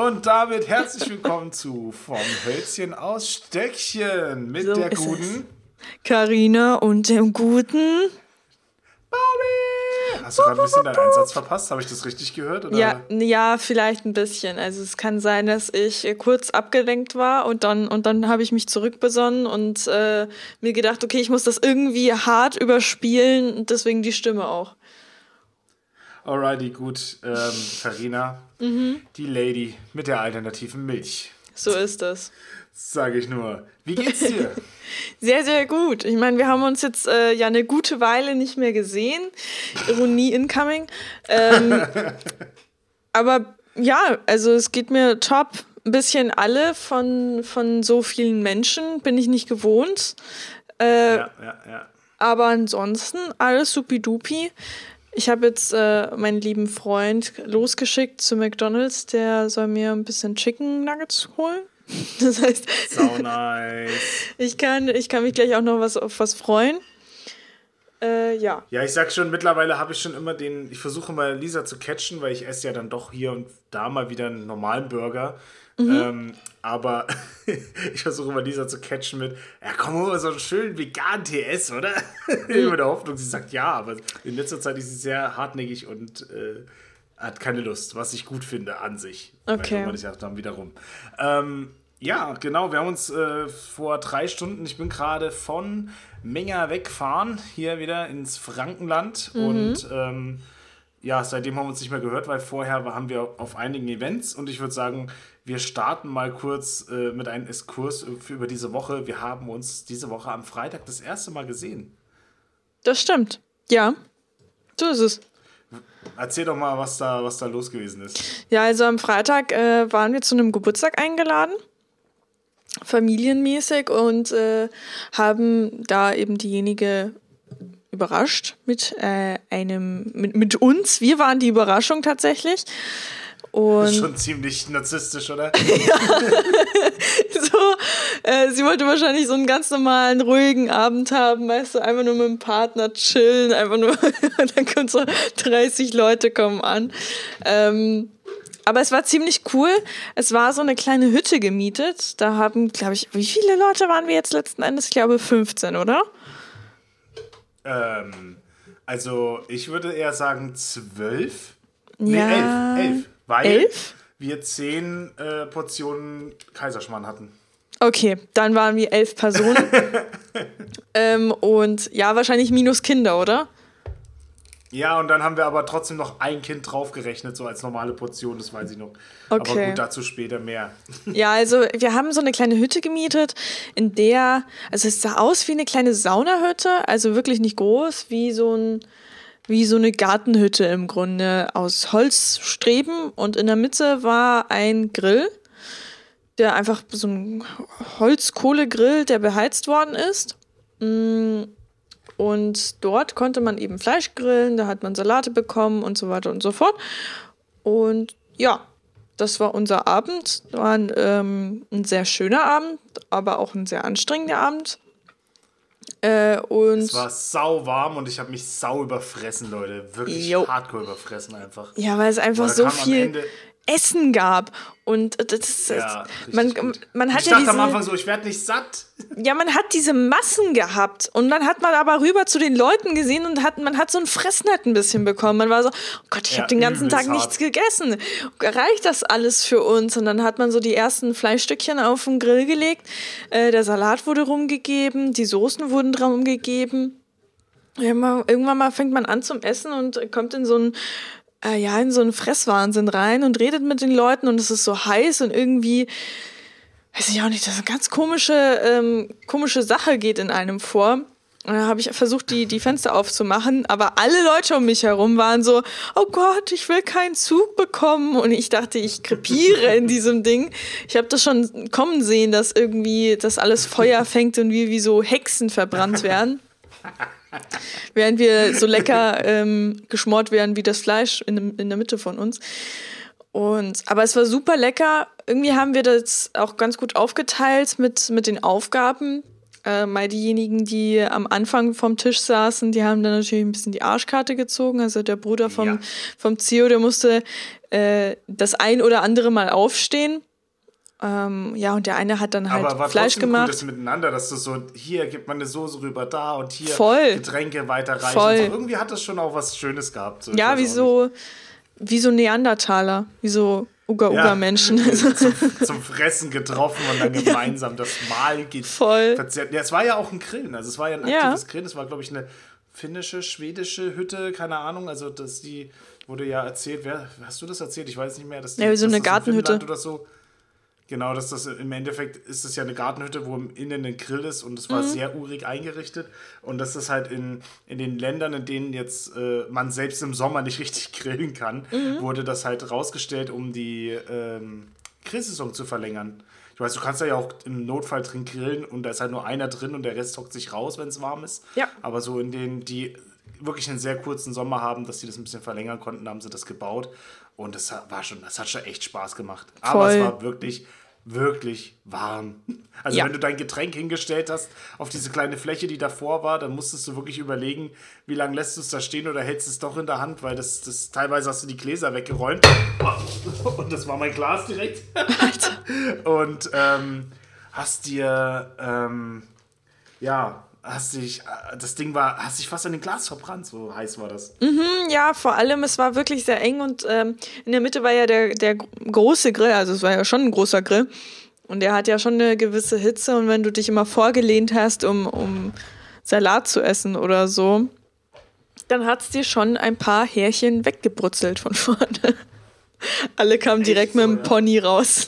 Und damit herzlich willkommen zu Vom Hölzchen aus Stöckchen mit so der guten Karina und dem guten Bobby. Hast du gerade ein bisschen deinen Einsatz verpasst? Habe ich das richtig gehört? Oder? Ja, ja, vielleicht ein bisschen. Also es kann sein, dass ich kurz abgelenkt war und dann, und dann habe ich mich zurückbesonnen und äh, mir gedacht, okay, ich muss das irgendwie hart überspielen und deswegen die Stimme auch. Alrighty, gut. Ähm, Farina, mhm. die Lady mit der alternativen Milch. So ist das. Sage ich nur. Wie geht's dir? sehr, sehr gut. Ich meine, wir haben uns jetzt äh, ja eine gute Weile nicht mehr gesehen. Ironie incoming. Ähm, aber ja, also es geht mir top. Ein bisschen alle von, von so vielen Menschen bin ich nicht gewohnt. Äh, ja, ja, ja. Aber ansonsten alles supidupi. Ich habe jetzt äh, meinen lieben Freund losgeschickt zu McDonalds. Der soll mir ein bisschen Chicken Nuggets holen. Das heißt, so nice. ich, kann, ich kann mich gleich auch noch was, auf was freuen. Äh, ja. Ja, ich sag schon, mittlerweile habe ich schon immer den, ich versuche mal Lisa zu catchen, weil ich esse ja dann doch hier und da mal wieder einen normalen Burger. Mhm. Ähm, aber ich versuche immer Lisa zu catchen mit, ja komm mal so einen schönen veganen TS, oder? Mhm. mit der Hoffnung, sie sagt ja, aber in letzter Zeit ist sie sehr hartnäckig und äh, hat keine Lust, was ich gut finde an sich. Okay. Weil das ja dann wiederum. Ähm, ja, genau. Wir haben uns äh, vor drei Stunden, ich bin gerade von Menger weggefahren, hier wieder ins Frankenland. Mhm. Und ähm, ja, seitdem haben wir uns nicht mehr gehört, weil vorher waren wir auf einigen Events. Und ich würde sagen, wir starten mal kurz äh, mit einem Exkurs für über diese Woche. Wir haben uns diese Woche am Freitag das erste Mal gesehen. Das stimmt. Ja, so ist es. Erzähl doch mal, was da, was da los gewesen ist. Ja, also am Freitag äh, waren wir zu einem Geburtstag eingeladen familienmäßig und äh, haben da eben diejenige überrascht mit äh, einem mit, mit uns. Wir waren die Überraschung tatsächlich. Und das ist schon ziemlich narzisstisch, oder? ja. so, äh, sie wollte wahrscheinlich so einen ganz normalen, ruhigen Abend haben, weißt du, einfach nur mit dem Partner chillen, einfach nur, dann kommen so 30 Leute kommen an. Ähm, aber es war ziemlich cool. Es war so eine kleine Hütte gemietet. Da haben, glaube ich, wie viele Leute waren wir jetzt letzten Endes? Ich glaube 15, oder? Ähm, also ich würde eher sagen zwölf. Ja. Nee, elf. Elf. Weil elf? wir zehn äh, Portionen Kaiserschmarrn hatten. Okay, dann waren wir elf Personen. ähm, und ja, wahrscheinlich minus Kinder, oder? Ja, und dann haben wir aber trotzdem noch ein Kind draufgerechnet, so als normale Portion, das weiß ich noch. Okay. Aber gut, dazu später mehr. Ja, also wir haben so eine kleine Hütte gemietet, in der, also es sah aus wie eine kleine Saunahütte, also wirklich nicht groß, wie so ein, wie so eine Gartenhütte im Grunde aus Holzstreben und in der Mitte war ein Grill, der einfach so ein Holzkohlegrill, der beheizt worden ist. Mm, und dort konnte man eben Fleisch grillen, da hat man Salate bekommen und so weiter und so fort. Und ja, das war unser Abend. War ein, ähm, ein sehr schöner Abend, aber auch ein sehr anstrengender Abend. Äh, und es war sau warm und ich habe mich sau überfressen, Leute. Wirklich jo. hardcore überfressen einfach. Ja, weil es einfach so viel Essen gab. Und das, ja, man, man hat ich ja dachte diese, am Anfang so, ich werde nicht satt. Ja, man hat diese Massen gehabt und dann hat man aber rüber zu den Leuten gesehen und hat, man hat so ein Fressnett ein bisschen bekommen. Man war so, oh Gott, ich ja, habe den ganzen Tag hart. nichts gegessen. Reicht das alles für uns? Und dann hat man so die ersten Fleischstückchen auf den Grill gelegt. Äh, der Salat wurde rumgegeben, die Soßen wurden rumgegeben. Irgendwann mal fängt man an zum Essen und kommt in so ein äh, ja, in so einen Fresswahnsinn rein und redet mit den Leuten und es ist so heiß und irgendwie, weiß ich auch nicht, das ist eine ganz komische, ähm, komische Sache geht in einem vor. Und dann habe ich versucht, die, die Fenster aufzumachen, aber alle Leute um mich herum waren so, oh Gott, ich will keinen Zug bekommen. Und ich dachte, ich krepiere in diesem Ding. Ich habe das schon kommen sehen, dass irgendwie das alles Feuer fängt und wir wie so Hexen verbrannt werden. Während wir so lecker ähm, geschmort werden wie das Fleisch in, in der Mitte von uns. Und, aber es war super lecker. Irgendwie haben wir das auch ganz gut aufgeteilt mit, mit den Aufgaben. Äh, mal diejenigen, die am Anfang vom Tisch saßen, die haben dann natürlich ein bisschen die Arschkarte gezogen. Also der Bruder vom, ja. vom Zio, der musste äh, das ein oder andere Mal aufstehen. Ähm, ja, und der eine hat dann halt Aber war Fleisch gemacht. Gutes miteinander, dass du so, hier gibt man eine Soße rüber da und hier Voll. Getränke weiterreichen. Voll. So. Irgendwie hat das schon auch was Schönes gehabt. So ja, wie so, wie so Neandertaler, wie so Uga-Uga-Menschen. Ja, zum, zum, Fressen getroffen und dann gemeinsam ja. das Mahl geht Voll. verzehrt. Ja, es war ja auch ein Grillen, also es war ja ein aktives ja. Grillen. Es war, glaube ich, eine finnische, schwedische Hütte, keine Ahnung. Also das die wurde ja erzählt. Wer, hast du das erzählt? Ich weiß nicht mehr. Dass die, ja, wie so eine Gartenhütte. Oder so. Genau, dass das im Endeffekt ist es ja eine Gartenhütte, wo innen ein Grill ist und es war mhm. sehr urig eingerichtet. Und das ist halt in, in den Ländern, in denen jetzt äh, man selbst im Sommer nicht richtig grillen kann, mhm. wurde das halt rausgestellt, um die ähm, Grillsaison zu verlängern. Ich weiß, du kannst ja auch im Notfall drin grillen und da ist halt nur einer drin und der Rest hockt sich raus, wenn es warm ist. Ja. Aber so in denen, die wirklich einen sehr kurzen Sommer haben, dass sie das ein bisschen verlängern konnten, haben sie das gebaut. Und das war schon, das hat schon echt Spaß gemacht. Aber Voll. es war wirklich wirklich warm. Also ja. wenn du dein Getränk hingestellt hast auf diese kleine Fläche, die davor war, dann musstest du wirklich überlegen, wie lange lässt du es da stehen oder hältst es doch in der Hand, weil das, das teilweise hast du die Gläser weggeräumt. Und das war mein Glas direkt. Und ähm, hast dir ähm, ja hast dich, äh, das Ding war, hast dich fast an den Glas verbrannt, so heiß war das. Mhm, ja, vor allem, es war wirklich sehr eng und ähm, in der Mitte war ja der, der große Grill, also es war ja schon ein großer Grill. Und der hat ja schon eine gewisse Hitze und wenn du dich immer vorgelehnt hast, um, um Salat zu essen oder so, dann hat es dir schon ein paar Härchen weggebrutzelt von vorne. Alle kamen direkt so, mit dem ja. Pony raus.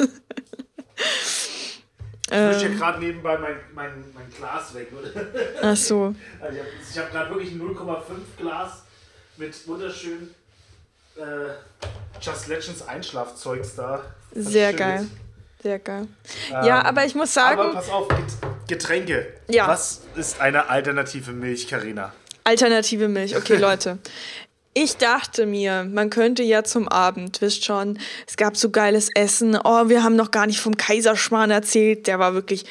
Ich wische ähm, gerade nebenbei mein, mein, mein Glas weg, oder? Ach so. Also ich habe hab gerade wirklich ein 0,5 Glas mit wunderschön äh, Just Legends Einschlafzeugs da. Sehr geil. Sehr geil. Ähm, ja, aber ich muss sagen. Aber pass auf, Getränke. Ja. Was ist eine alternative Milch, Karina? Alternative Milch, okay, Leute. Ich dachte mir, man könnte ja zum Abend, wisst schon, es gab so geiles Essen. Oh, wir haben noch gar nicht vom Kaiserschmarrn erzählt. Der war wirklich,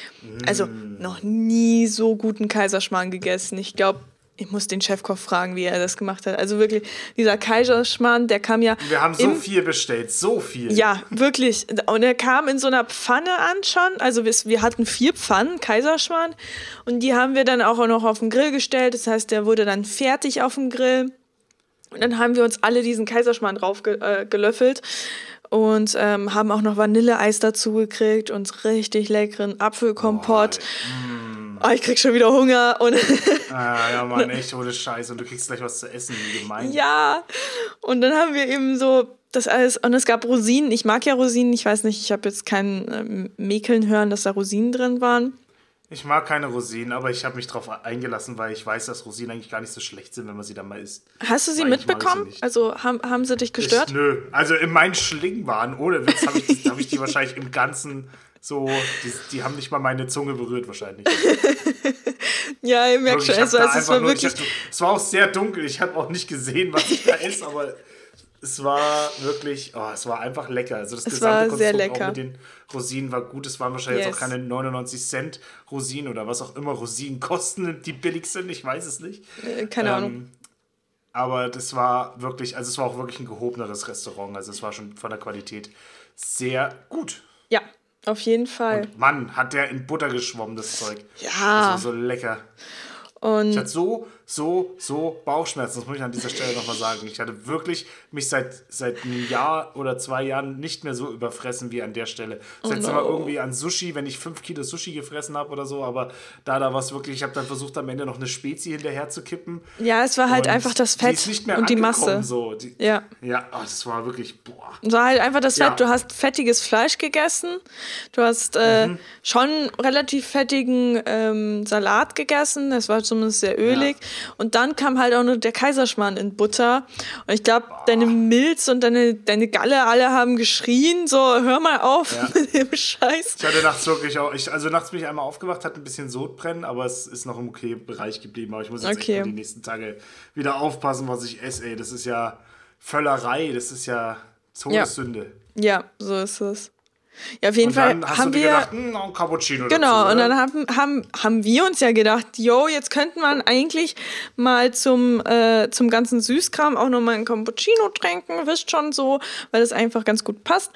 also mm. noch nie so guten Kaiserschmarrn gegessen. Ich glaube, ich muss den Chefkoch fragen, wie er das gemacht hat. Also wirklich, dieser Kaiserschmarrn, der kam ja. Wir haben so viel bestellt, so viel. Ja, wirklich. Und er kam in so einer Pfanne an schon. Also wir, wir hatten vier Pfannen Kaiserschmarrn und die haben wir dann auch noch auf den Grill gestellt. Das heißt, der wurde dann fertig auf dem Grill. Und dann haben wir uns alle diesen Kaiserschmarrn drauf ge äh, gelöffelt und ähm, haben auch noch Vanilleeis dazu gekriegt und richtig leckeren Apfelkompott. Oh, oh, ich krieg schon wieder Hunger. Und ah, ja, Mann, echt ohne Scheiß. Und du kriegst gleich was zu essen, wie gemein. Ja, und dann haben wir eben so das alles, und es gab Rosinen. Ich mag ja Rosinen. Ich weiß nicht, ich habe jetzt kein ähm, Mäkeln hören, dass da Rosinen drin waren. Ich mag keine Rosinen, aber ich habe mich darauf eingelassen, weil ich weiß, dass Rosinen eigentlich gar nicht so schlecht sind, wenn man sie dann mal isst. Hast du sie mitbekommen? Sie also haben, haben sie dich gestört? Ich, nö, also in meinen Schlingwaren, ohne Witz, habe ich, hab ich die wahrscheinlich im Ganzen so, die, die, haben nicht mal meine Zunge berührt wahrscheinlich. ja, ihr merkt schon, also, es war wirklich... Es war auch sehr dunkel, ich habe auch nicht gesehen, was ich da esse, aber es war wirklich, oh, es war einfach lecker. Also das es gesamte war sehr lecker. auch mit den Rosinen war gut. Es waren wahrscheinlich yes. jetzt auch keine 99 Cent Rosinen oder was auch immer Rosinen kosten, die billig sind. Ich weiß es nicht. Äh, keine ähm, Ahnung. Aber das war wirklich, also es war auch wirklich ein gehobeneres Restaurant. Also es war schon von der Qualität sehr gut. Ja, auf jeden Fall. Und Mann, hat der in Butter geschwommen, das Zeug. Ja. Das war so lecker. Und ich hatte so, so, so Bauchschmerzen, das muss ich an dieser Stelle nochmal sagen. Ich hatte wirklich mich seit, seit einem Jahr oder zwei Jahren nicht mehr so überfressen wie an der Stelle. Oh letzte no. Mal irgendwie an Sushi, wenn ich fünf Kilo Sushi gefressen habe oder so, aber da, da war es wirklich, ich habe dann versucht, am Ende noch eine Spezi hinterher zu kippen. Ja, es war halt einfach das Fett die und die Masse. So. Die, ja. Ja, oh, das war wirklich, boah. Es war halt einfach das Fett. Ja. Du hast fettiges Fleisch gegessen, du hast äh, mhm. schon relativ fettigen ähm, Salat gegessen, das war zumindest sehr ölig. Ja. Und dann kam halt auch noch der Kaiserschmarrn in Butter. Und ich glaube, deine Milz und deine, deine Galle alle haben geschrien, so hör mal auf ja. mit dem Scheiß. Ich hatte nachts wirklich auch, ich, also nachts bin ich einmal aufgewacht, hatte ein bisschen Sodbrennen, aber es ist noch im okay Bereich geblieben. Aber ich muss jetzt okay. echt die nächsten Tage wieder aufpassen, was ich esse, ey. Das ist ja Völlerei, das ist ja Todessünde. Ja. ja, so ist es. Ja, auf jeden und Fall haben wir gedacht, hm, ein Cappuccino Genau, dazu, und dann haben, haben, haben wir uns ja gedacht, yo, jetzt könnte man eigentlich mal zum, äh, zum ganzen Süßkram auch nochmal ein Cappuccino trinken, wisst schon so, weil das einfach ganz gut passt.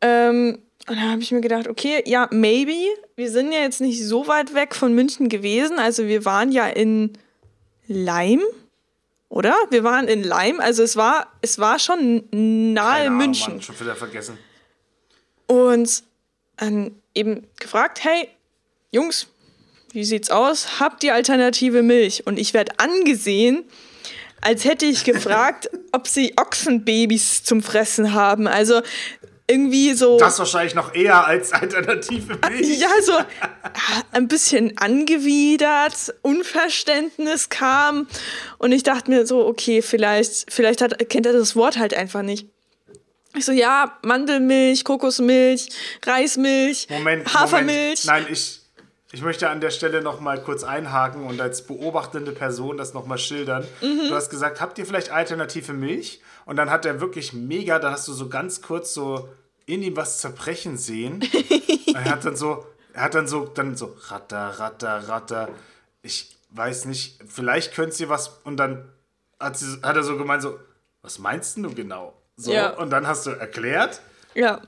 Ähm, und dann habe ich mir gedacht, okay, ja, maybe. Wir sind ja jetzt nicht so weit weg von München gewesen. Also wir waren ja in Leim, oder? Wir waren in Leim. Also es war, es war schon nahe Keine Ahnung, München. Mann, schon wieder vergessen. Und dann eben gefragt, hey, Jungs, wie sieht's aus? Habt ihr alternative Milch? Und ich werde angesehen, als hätte ich gefragt, ob sie Ochsenbabys zum Fressen haben. Also irgendwie so. Das wahrscheinlich noch eher als alternative Milch. Ja, so ah, ein bisschen angewidert, Unverständnis kam und ich dachte mir so, okay, vielleicht, vielleicht hat, kennt er das Wort halt einfach nicht. Ich so, ja, Mandelmilch, Kokosmilch, Reismilch, Moment, Hafermilch. Moment. Nein, ich, ich möchte an der Stelle noch mal kurz einhaken und als beobachtende Person das noch mal schildern. Mhm. Du hast gesagt, habt ihr vielleicht alternative Milch? Und dann hat er wirklich mega, da hast du so ganz kurz so in ihm was zerbrechen sehen. er hat dann so, er hat dann so, dann so ratter, ratter, ratter. Ich weiß nicht, vielleicht könnt ihr was und dann hat, sie, hat er so gemeint so, was meinst denn du genau? So, Ja. und dann hast du erklärt, Ja,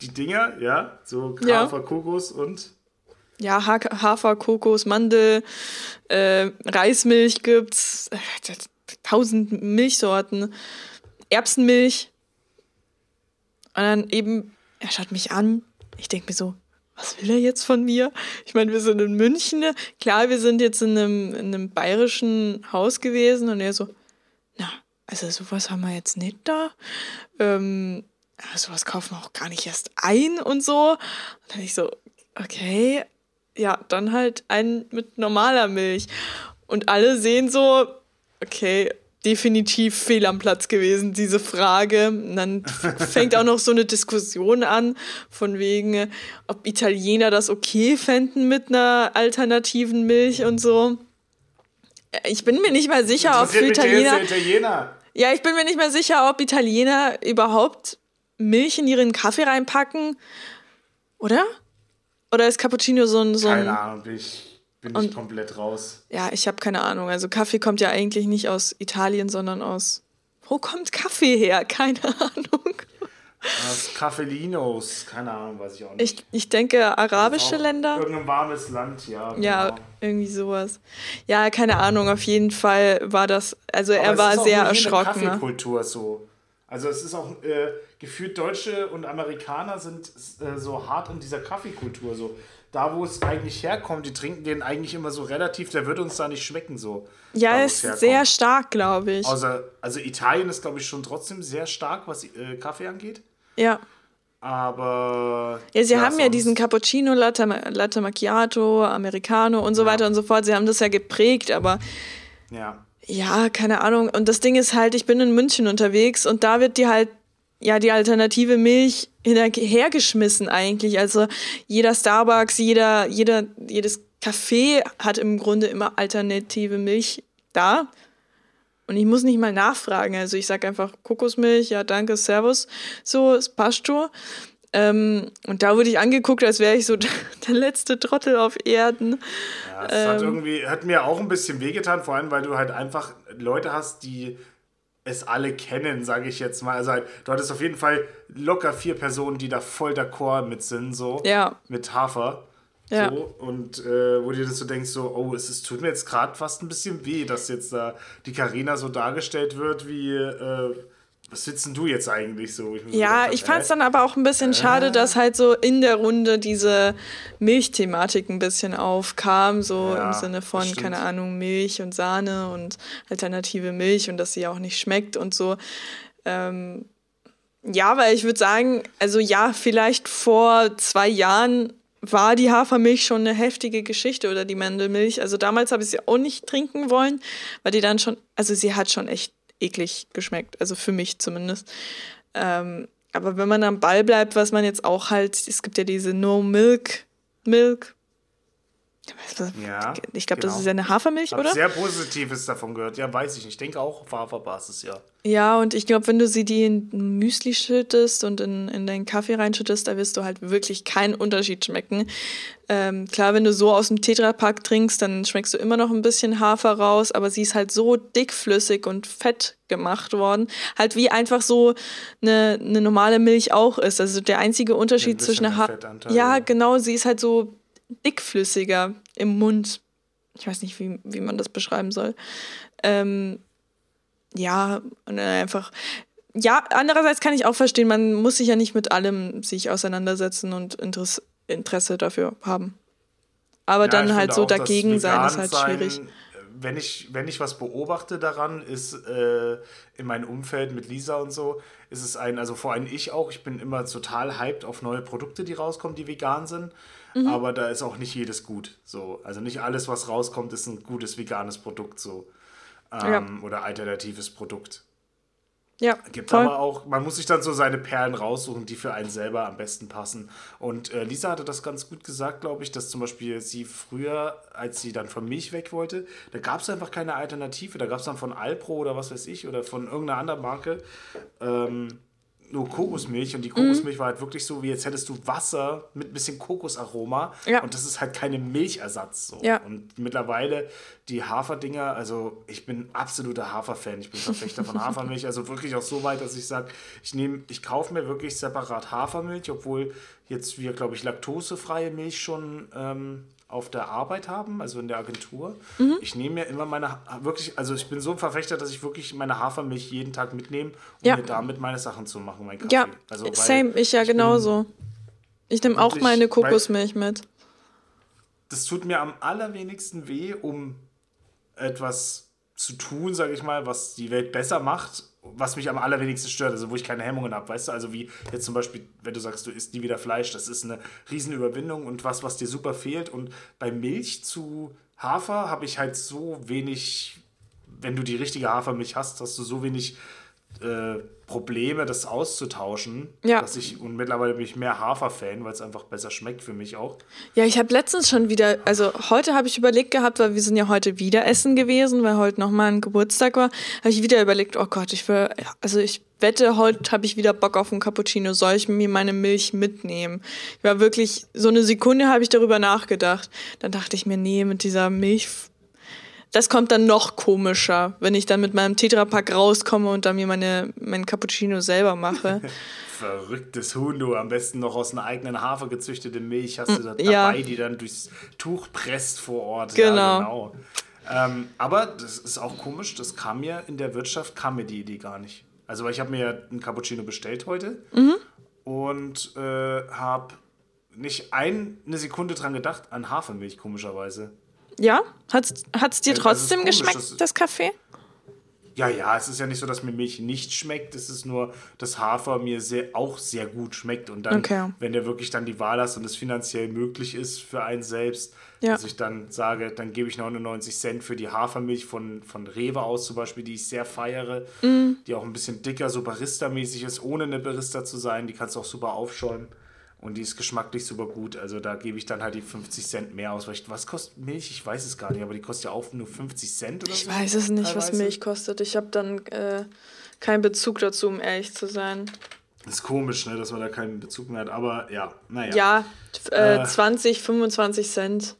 die Dinger, ja, so Ja. Hafer, Kokos und ja Ha Hafer, Kokos, Mandel, äh, Reismilch gibt's, äh, tausend Milchsorten, Erbsenmilch. Und dann eben, er schaut mich an. Ich denke mir so, was will er jetzt von mir? Ich meine, wir sind in München. Klar, wir sind jetzt in einem, in einem bayerischen Haus gewesen und er so, also sowas haben wir jetzt nicht da. Ähm, sowas kaufen wir auch gar nicht erst ein und so. Und dann ich so, okay, ja, dann halt einen mit normaler Milch. Und alle sehen so, okay, definitiv fehl am Platz gewesen, diese Frage. Und dann fängt auch noch so eine Diskussion an, von wegen, ob Italiener das okay fänden mit einer alternativen Milch und so. Ich bin mir nicht mal sicher, ob für Italiener. Italiener. Ja, ich bin mir nicht mehr sicher, ob Italiener überhaupt Milch in ihren Kaffee reinpacken. Oder? Oder ist Cappuccino so ein. So ein Keine Ahnung, bin ich, bin ich komplett raus. ja, ich habe keine Ahnung. Also Kaffee kommt ja eigentlich nicht aus Italien, sondern aus. Wo kommt Kaffee her? Keine Ahnung. Das Caffelinos, keine Ahnung, weiß ich auch nicht. Ich, ich denke, arabische Auch Länder. Irgendein warmes Land, ja. Ja, genau. irgendwie sowas. Ja, keine Ahnung. Auf jeden Fall war das. Also Aber er war ist auch sehr erschrocken. Ne? Kaffeekultur so. Also es ist auch äh, gefühlt Deutsche und Amerikaner sind äh, so hart in dieser Kaffeekultur so. Da, wo es eigentlich herkommt, die trinken den eigentlich immer so relativ, der wird uns da nicht schmecken so. Ja, da, ist herkommt. sehr stark, glaube ich. Außer, also Italien ist, glaube ich, schon trotzdem sehr stark, was äh, Kaffee angeht. Ja. Aber. Ja, sie haben ja diesen Cappuccino, Latte, Latte Macchiato, Americano und so weiter und so fort. Sie haben das ja geprägt, aber Ja. ja, keine Ahnung. Und das Ding ist halt, ich bin in München unterwegs und da wird dir halt ja die alternative Milch hinterhergeschmissen eigentlich. Also jeder Starbucks, jeder, jeder, jedes Café hat im Grunde immer alternative Milch da. Und ich muss nicht mal nachfragen. Also ich sage einfach Kokosmilch, ja danke, Servus. So, es passt schon. Ähm, und da wurde ich angeguckt, als wäre ich so der letzte Trottel auf Erden. Ja, es hat Ähm. irgendwie, hat mir auch ein bisschen wehgetan, vor allem, weil du halt einfach Leute hast, die es alle kennen, sage ich jetzt mal. Also halt, du hattest auf jeden Fall locker vier Personen, die da voll d'accord mit sind, so. Ja. Mit Hafer. Ja. So, und äh, wo dir das so denkst, so, oh, es ist, tut mir jetzt gerade fast ein bisschen weh, dass jetzt da die Karina so dargestellt wird, wie, äh, was sitzt denn du jetzt eigentlich so? Ich Ja, gedacht ich fand es dann aber auch ein bisschen schade, dass halt so in der Runde diese Milchthematik ein bisschen aufkam, so Ja, im Sinne von, keine Ahnung, Milch und Sahne und alternative Milch und dass sie auch nicht schmeckt und so. Ähm, ja, weil ich würde sagen, also ja, vielleicht vor zwei Jahren war die Hafermilch schon eine heftige Geschichte oder die Mandelmilch. Also damals habe ich sie auch nicht trinken wollen, weil die dann schon, also sie hat schon echt eklig geschmeckt, also für mich zumindest. Ähm, aber wenn man am Ball bleibt, was man jetzt auch halt, es gibt ja diese No Milk, Milk, Ja, ich glaube, genau. das ist ja eine Hafermilch, Hab oder? sehr Positives davon gehört. Ja, weiß ich nicht. Ich denke auch auf Haferbasis, ja. Ja, und ich glaube, wenn du sie die in Müsli schüttest und in, in deinen Kaffee reinschüttest, da wirst du halt wirklich keinen Unterschied schmecken. Ähm, klar, wenn du so aus dem Tetrapack trinkst, dann schmeckst du immer noch ein bisschen Hafer raus, aber sie ist halt so dickflüssig und fett gemacht worden. Halt wie einfach so eine, eine normale Milch auch ist. Also der einzige Unterschied zwischen einer Hafer. Ja, genau, sie ist halt so dickflüssiger im Mund. Ich weiß nicht, wie, wie man das beschreiben soll. Ähm, ja, einfach. Ja, andererseits kann ich auch verstehen, man muss sich ja nicht mit allem sich auseinandersetzen und Interesse, Interesse dafür haben. Aber ja, dann halt so dagegen sein ist halt schwierig. Wenn ich, wenn ich was beobachte daran, ist äh, in meinem Umfeld mit Lisa und so, ist es ein, also vor allem ich auch, ich bin immer total hyped auf neue Produkte, die rauskommen, die vegan sind. Mhm. Aber da ist auch nicht jedes gut. So. Also nicht alles, was rauskommt, ist ein gutes veganes Produkt so. Ähm, ja. Oder alternatives Produkt. Ja. Gibt voll. aber auch, man muss sich dann so seine Perlen raussuchen, die für einen selber am besten passen. Und äh, Lisa hatte das ganz gut gesagt, glaube ich, dass zum Beispiel sie früher, als sie dann von Milch weg wollte, da gab es einfach keine Alternative. Da gab es dann von Alpro oder was weiß ich oder von irgendeiner anderen Marke. Ähm, nur Kokosmilch und die Kokosmilch mhm. war halt wirklich so, wie jetzt hättest du Wasser mit ein bisschen Kokosaroma ja. und das ist halt keine Milchersatz. So. Ja. Und mittlerweile die Haferdinger, also ich bin absoluter Haferfan, ich bin Verfechter von Hafermilch, also wirklich auch so weit, dass ich sage, ich nehme, ich kaufe mir wirklich separat Hafermilch, obwohl jetzt wir, glaube ich, laktosefreie Milch schon ähm, auf der Arbeit haben, also in der Agentur. Mhm. Ich nehme mir immer meine, wirklich, also ich bin so ein Verfechter, dass ich wirklich meine Hafermilch jeden Tag mitnehme, um ja. mir damit meine Sachen zu machen, mein Kaffee. Ja, also, same, ich ja ich genauso. Ich nehme auch meine Kokosmilch mit. Das tut mir am allerwenigsten weh, um etwas zu tun, sage ich mal, was die Welt besser macht was mich am allerwenigsten stört, also wo ich keine Hemmungen habe, weißt du, also wie jetzt zum Beispiel, wenn du sagst, du isst nie wieder Fleisch, das ist eine Riesenüberwindung und was, was dir super fehlt. Und bei Milch zu Hafer habe ich halt so wenig, wenn du die richtige Hafermilch hast, hast du so wenig äh, Probleme, das auszutauschen. Ja. Dass ich, und mittlerweile bin ich mehr Hafer-Fan, weil es einfach besser schmeckt für mich auch. Ja, ich habe letztens schon wieder, also heute habe ich überlegt gehabt, weil wir sind ja heute wieder essen gewesen, weil heute nochmal ein Geburtstag war, habe ich wieder überlegt, oh Gott, ich will, also ich wette, heute habe ich wieder Bock auf einen Cappuccino, soll ich mir meine Milch mitnehmen? Ich war wirklich, so eine Sekunde habe ich darüber nachgedacht. Dann dachte ich mir, nee, mit dieser Milch das kommt dann noch komischer, wenn ich dann mit meinem Tetrapack rauskomme und dann mir meine, mein Cappuccino selber mache. Verrücktes Huhn, du. Am besten noch aus einer eigenen Hafer gezüchtete Milch hast du da dabei, ja. die dann durchs Tuch presst vor Ort. Genau. Ja, genau. Ähm, aber das ist auch komisch, das kam mir in der Wirtschaft, kam mir die Idee gar nicht. Also ich habe mir ja einen Cappuccino bestellt heute mhm. und äh, habe nicht eine Sekunde dran gedacht an Hafermilch, komischerweise. Ja? Hat es dir trotzdem komisch, geschmeckt, das, das Kaffee? Ja, ja, es ist ja nicht so, dass mir Milch nicht schmeckt. Es ist nur, dass Hafer mir sehr, auch sehr gut schmeckt. Und dann, okay. wenn der wirklich dann die Wahl hast und es finanziell möglich ist für einen selbst, ja. dass ich dann sage, dann gebe ich 99 Cent für die Hafermilch von, von Rewe aus zum Beispiel, die ich sehr feiere, mm. die auch ein bisschen dicker, so Barista-mäßig ist, ohne eine Barista zu sein. Die kannst du auch super aufschäumen. Und die ist geschmacklich super gut. Also da gebe ich dann halt die 50 Cent mehr aus. was kostet Milch? Ich weiß es gar nicht, aber die kostet ja auch nur 50 Cent oder ich so. Ich weiß es nicht, teilweise. was Milch kostet. Ich habe dann äh, keinen Bezug dazu, um ehrlich zu sein. Ist komisch, ne, dass man da keinen Bezug mehr hat. Aber ja, naja. Ja, äh, äh, 20, 25 Cent.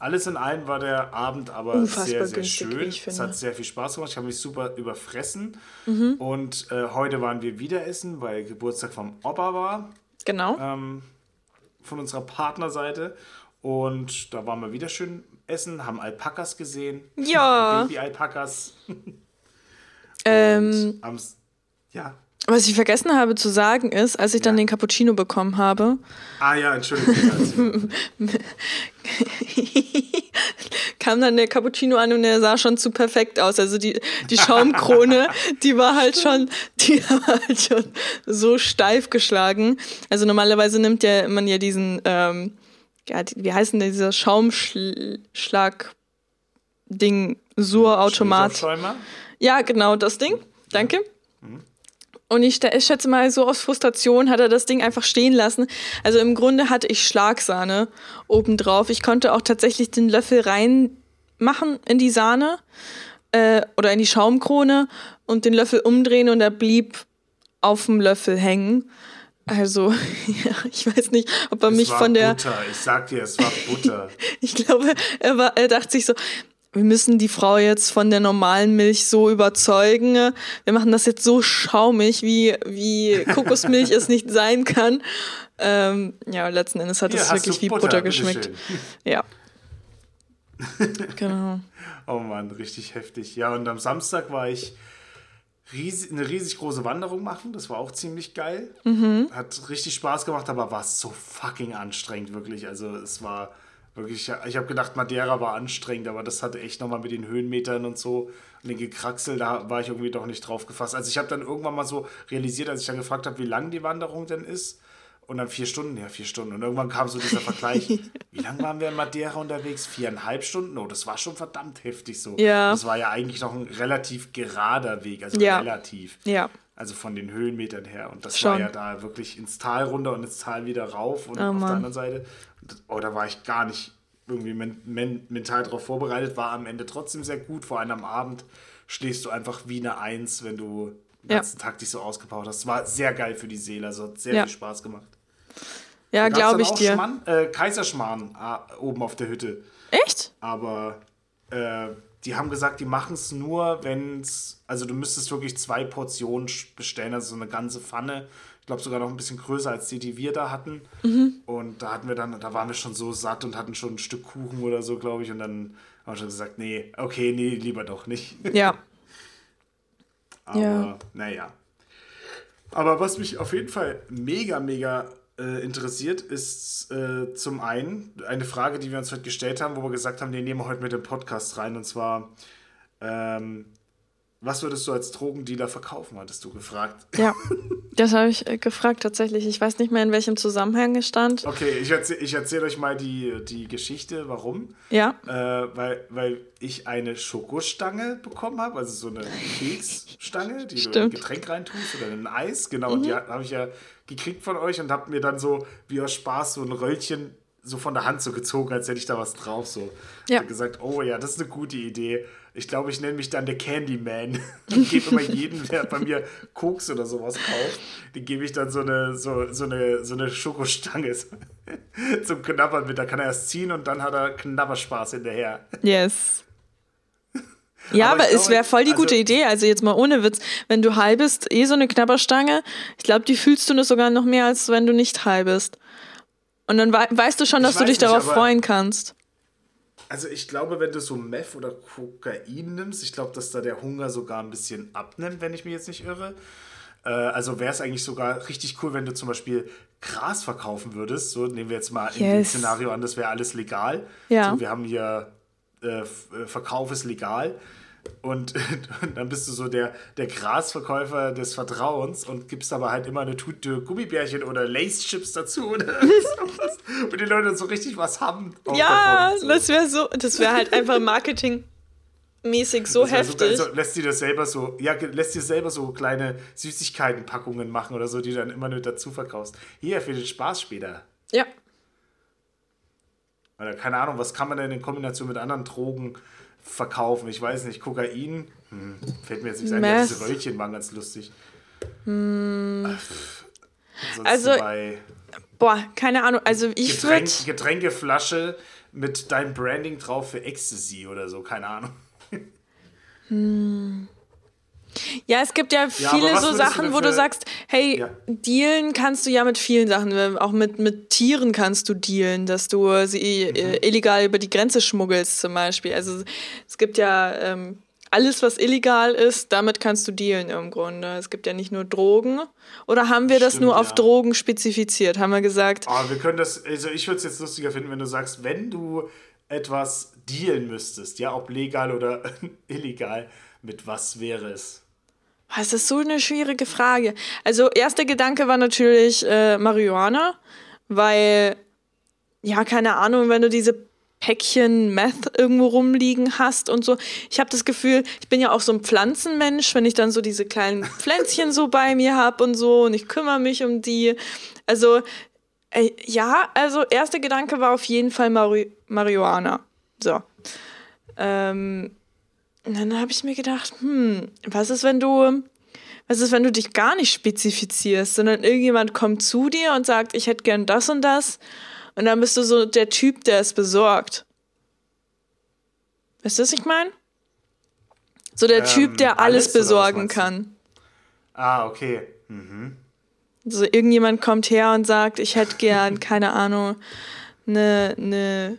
Alles in allem war der Abend aber Unfassbar sehr, sehr schön. Es hat sehr viel Spaß gemacht. Ich habe mich super überfressen. Mhm. Und äh, heute waren wir wieder essen, weil Geburtstag vom Opa war. Genau. Ähm, von unserer Partnerseite. Und da waren wir wieder schön essen, haben Alpakas gesehen. Ja. Baby-Alpakas. ähm, ja. Was ich vergessen habe zu sagen ist, als ich dann den Cappuccino bekommen habe. Ah ja, Entschuldigung. kam dann der Cappuccino an und der sah schon zu perfekt aus. Also die, die Schaumkrone, die war halt schon, die war halt schon so steif geschlagen. Also normalerweise nimmt ja man ja diesen, ähm, ja, wie heißt denn dieser Schaumschlag-Ding, Sur-Automat. Ja, genau, das Ding. Danke. Mhm. Und ich, ich schätze mal, so aus Frustration hat er das Ding einfach stehen lassen. Also im Grunde hatte ich Schlagsahne obendrauf. Ich konnte auch tatsächlich den Löffel reinmachen in die Sahne äh, oder in die Schaumkrone und den Löffel umdrehen und er blieb auf dem Löffel hängen. Also, ja, ich weiß nicht, ob er es mich von der. Butter, ich sag dir, es war Butter. ich glaube, er, war, er dachte sich so, wir müssen die Frau jetzt von der normalen Milch so überzeugen. Wir machen das jetzt so schaumig, wie, wie Kokosmilch es nicht sein kann. Ähm, ja, letzten Endes hat es wirklich wie Butter, Butter geschmeckt. Ja. genau. Oh Mann, richtig heftig. Ja, und am Samstag war ich riesig, eine riesig große Wanderung machen. Das war auch ziemlich geil. Mhm. Hat richtig Spaß gemacht, aber war so fucking anstrengend, wirklich. Also es war wirklich, ich habe gedacht, Madeira war anstrengend, aber das hatte echt nochmal mit den Höhenmetern und so und den Gekraxel, da war ich irgendwie doch nicht drauf gefasst. Also ich habe dann irgendwann mal so realisiert, als ich dann gefragt habe, wie lang die Wanderung denn ist. Und dann vier Stunden, ja, vier Stunden. Und irgendwann kam so dieser Vergleich. Wie lange waren wir in Madeira unterwegs? Viereinhalb Stunden? Oh, das war schon verdammt heftig so. Ja. Das war ja eigentlich noch ein relativ gerader Weg, also ja. relativ. Ja. Also von den Höhenmetern her. Und das schon. war ja da wirklich ins Tal runter und ins Tal wieder rauf und oh, auf Mann. der anderen Seite. Oh, da war ich gar nicht irgendwie men men mental darauf vorbereitet, war am Ende trotzdem sehr gut. Vor allem am Abend schläfst du einfach wie eine Eins, wenn du den ganzen ja. Tag dich so ausgebaut hast. War sehr geil für die Seele, also hat sehr ja. viel Spaß gemacht. Ja, glaube ich dir. Schmarrn, äh, Kaiserschmarrn äh, oben auf der Hütte. Echt? Aber äh, die haben gesagt, die machen es nur, wenn es, also du müsstest wirklich zwei Portionen bestellen, also so eine ganze Pfanne. Ich glaube sogar noch ein bisschen größer als die, die wir da hatten. Mhm. Und da hatten wir dann, da waren wir schon so satt und hatten schon ein Stück Kuchen oder so, glaube ich. Und dann haben wir schon gesagt, nee, okay, nee, lieber doch nicht. Ja. Aber ja. naja. Aber was mich auf jeden Fall mega, mega äh, interessiert, ist äh, zum einen eine Frage, die wir uns heute gestellt haben, wo wir gesagt haben, den nehmen wir heute mit dem Podcast rein. Und zwar, ähm, was würdest du als Drogendealer verkaufen, hattest du gefragt. Ja, das habe ich äh, gefragt tatsächlich. Ich weiß nicht mehr, in welchem Zusammenhang es stand. Okay, ich erzähle ich erzähl euch mal die, die Geschichte, warum. Ja. Äh, weil, weil ich eine Schokostange bekommen habe, also so eine Keksstange, die Stimmt. du in ein Getränk reintust oder in ein Eis. Genau, mhm. die habe ich ja gekriegt von euch und habe mir dann so wie aus Spaß so ein Röllchen so von der Hand so gezogen, als hätte ich da was drauf. So. Ja. Und gesagt, oh ja, das ist eine gute Idee. Ich glaube, ich nenne mich dann der Candyman und gebe immer jedem, der bei mir Koks oder sowas kauft, den gebe ich dann so eine, so, so eine, so eine Schokostange zum Knabbern mit. Da kann er erst ziehen und dann hat er Knabberspaß hinterher. Yes. Ja, aber, aber es wäre voll die also, gute Idee. Also jetzt mal ohne Witz, wenn du high bist, eh so eine Knabberstange, ich glaube, die fühlst du nur sogar noch mehr, als wenn du nicht high bist. Und dann we weißt du schon, dass du dich nicht, darauf freuen kannst. Also ich glaube, wenn du so Meth oder Kokain nimmst, ich glaube, dass da der Hunger sogar ein bisschen abnimmt, wenn ich mich jetzt nicht irre. Äh, also wäre es eigentlich sogar richtig cool, wenn du zum Beispiel Gras verkaufen würdest. So nehmen wir jetzt mal yes. in dem Szenario an, das wäre alles legal. Ja. So, wir haben hier äh, äh Verkauf ist legal. Und, und, dann bist du so der, der Grasverkäufer des Vertrauens und gibst aber halt immer eine Tüte Gummibärchen oder Lace-Chips dazu oder sowas. Und die Leute so richtig was haben. Ja, davon, das wäre so, das wäre halt einfach marketingmäßig so heftig. So, also lässt dir das selber so, ja, lässt dir selber so kleine Süßigkeitenpackungen machen oder so, die du dann immer nur dazu verkaufst. Hier, für den Spaß später. Ja. Oder keine Ahnung, was kann man denn in Kombination mit anderen Drogen verkaufen. Ich weiß nicht, Kokain, hm, fällt mir jetzt nicht ein, ja, diese Röllchen waren ganz lustig. Hm. Also, boah, keine Ahnung. Also ich Getränk, Getränkeflasche mit deinem Branding drauf für Ecstasy oder so, keine Ahnung. Hm. Ja, es gibt ja viele ja, so Sachen, wo du sagst, hey, ja. dealen kannst du ja mit vielen Sachen. Auch mit, mit Tieren kannst du dealen, dass du sie äh, mhm. illegal über die Grenze schmuggelst zum Beispiel. Also es gibt ja ähm, alles, was illegal ist, damit kannst du dealen im Grunde. Es gibt ja nicht nur Drogen. Oder haben wir Stimmt, das nur ja. auf Drogen spezifiziert? Haben wir gesagt? Oh, wir können das, also ich würde es jetzt lustiger finden, wenn du sagst, wenn du etwas dealen müsstest, ja, ob legal oder illegal, mit was wäre es? Das ist so eine schwierige Frage. Also, erster Gedanke war natürlich äh, Marihuana, weil, ja, keine Ahnung, wenn du diese Päckchen Meth irgendwo rumliegen hast und so. Ich habe das Gefühl, ich bin ja auch so ein Pflanzenmensch, wenn ich dann so diese kleinen Pflänzchen so bei mir habe und so und ich kümmere mich um die. Also äh, ja, also erster Gedanke war auf jeden Fall Mari Marihuana. So. Ähm, und dann habe ich mir gedacht, hm, was ist, wenn du, was ist, wenn du dich gar nicht spezifizierst, sondern irgendjemand kommt zu dir und sagt, ich hätte gern das und das und dann bist du so der Typ, der es besorgt. Weißt du, was ich meine? So der ähm, Typ, der alles, alles besorgen kann. Ah, okay. Mhm. So irgendjemand kommt her und sagt, ich hätte gern, keine Ahnung, eine, eine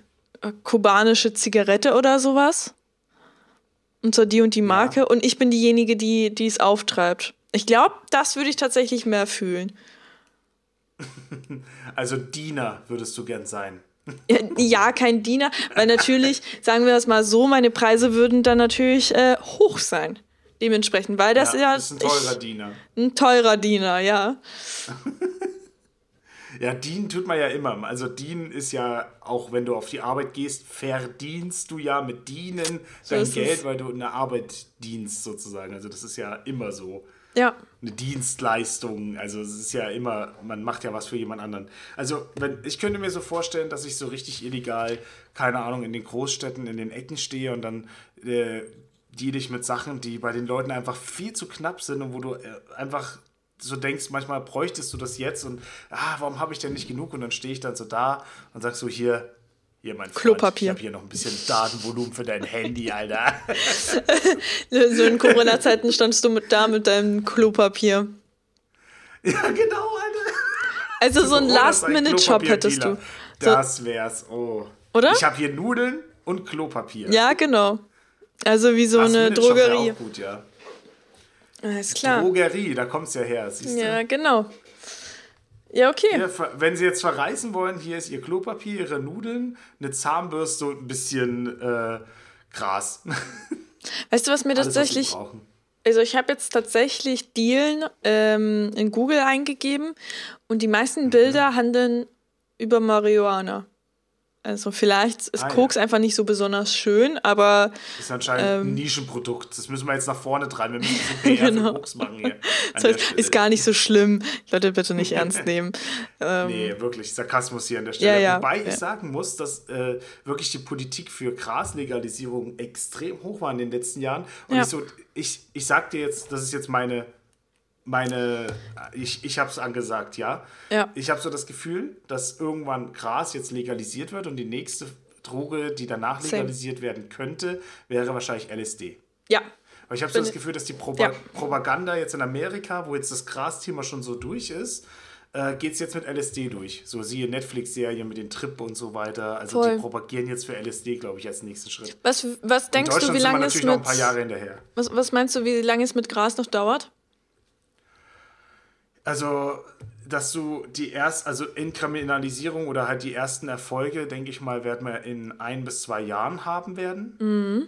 kubanische Zigarette oder sowas. Und zwar die und die Marke. Ja. Und ich bin diejenige, die, es auftreibt. Ich glaube, das würde ich tatsächlich mehr fühlen. Also Diener würdest du gern sein. Ja, kein Diener, weil natürlich, sagen wir das mal so, meine Preise würden dann natürlich äh, hoch sein. Dementsprechend, weil das ja. ja ist ein teurer ich, Diener. Ein teurer Diener, ja. ja, dienen tut man ja immer. Also dienen ist ja, auch wenn du auf die Arbeit gehst, verdienst du ja mit dienen so dein Geld, es. weil du in der Arbeit dienst sozusagen. Also das ist ja immer so ja. eine Dienstleistung. Also es ist ja immer, man macht ja was für jemand anderen. Also wenn, ich könnte mir so vorstellen, dass ich so richtig illegal, keine Ahnung, in den Großstädten, in den Ecken stehe und dann äh, die dich mit Sachen, die bei den Leuten einfach viel zu knapp sind und wo du äh, einfach so denkst, manchmal bräuchtest du das jetzt und ah, warum habe ich denn nicht genug? Und dann stehe ich dann so da und sag so, hier, hier, mein Freund, Klopapier. ich habe hier noch ein bisschen Datenvolumen für dein Handy, Alter. so in Corona-Zeiten standst du mit, da mit deinem Klopapier. Ja, genau, Alter. Also so ein Last-Minute-Shop hättest du. Das wär's, oh. Oder? Ich habe hier Nudeln und Klopapier. Ja, genau. Also wie so eine Drogerie. Auch gut, ja. Alles klar. Drogerie, da kommt's ja her, siehst du? Ja, genau. Ja, okay. Hier, wenn Sie jetzt verreisen wollen, hier ist Ihr Klopapier, Ihre Nudeln, eine Zahnbürste und ein bisschen äh, Gras. Weißt du, was mir Alles, tatsächlich. Was also, ich habe jetzt tatsächlich Dealen ähm, in Google eingegeben und die meisten mhm. Bilder handeln über Marihuana. Also vielleicht ist ah, Koks ja. einfach nicht so besonders schön, aber. Das ist anscheinend ähm, ein Nischenprodukt. Das müssen wir jetzt nach vorne treiben. Wir müssen so PR genau. Koks machen hier. Das heißt, ist gar nicht so schlimm. Leute, bitte nicht ernst nehmen. Ähm, nee, wirklich. Sarkasmus hier an der Stelle. Ja, ja, Wobei ich sagen muss, dass äh, wirklich die Politik für Graslegalisierung extrem hoch war in den letzten Jahren. Und ich, so, ich, ich sag dir jetzt, das ist jetzt meine meine, ich, ich habe es angesagt, ja. ja. Ich habe so das Gefühl, dass irgendwann Gras jetzt legalisiert wird und die nächste Droge, die danach legalisiert Same. werden könnte, wäre wahrscheinlich LSD. Ja. Weil ich habe so das Gefühl, dass die Propa ja. Propaganda jetzt in Amerika, wo jetzt das Gras-Thema schon so durch ist, äh, geht es jetzt mit LSD durch. So siehe Netflix-Serie mit den Trip und so weiter. Also Voll. die propagieren jetzt für LSD, glaube ich, als nächsten Schritt. Was, was denkst du, wie lange es mit... noch ein paar Jahre hinterher. Was, was meinst du, wie lange es mit Gras noch dauert? Also, dass du die erst, also Inkriminalisierung oder halt die ersten Erfolge, denke ich mal, werden wir in ein bis zwei Jahren haben werden. Mhm.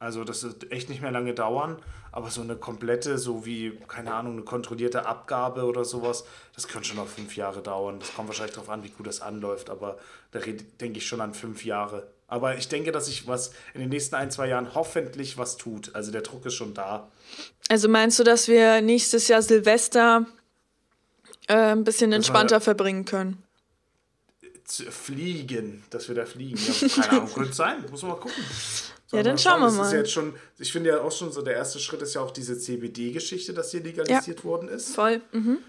Also, das wird echt nicht mehr lange dauern. Aber so eine komplette, so wie, keine Ahnung, eine kontrollierte Abgabe oder sowas, das könnte schon noch fünf Jahre dauern. Das kommt wahrscheinlich darauf an, wie gut das anläuft. Aber da denke ich schon an fünf Jahre. Aber ich denke, dass sich was in den nächsten ein, zwei Jahren hoffentlich was tut. Also der Druck ist schon da. Also meinst du, dass wir nächstes Jahr Silvester äh, ein bisschen entspannter wir, verbringen können? Fliegen, dass wir da fliegen. Ja, keine Ahnung, könnte sein. Muss man mal gucken. ja, dann schauen, wir mal. ist jetzt schon, ich finde ja auch schon so, der erste Schritt ist ja auch diese CBD-Geschichte, dass hier legalisiert ja, worden ist. Voll. Mhm.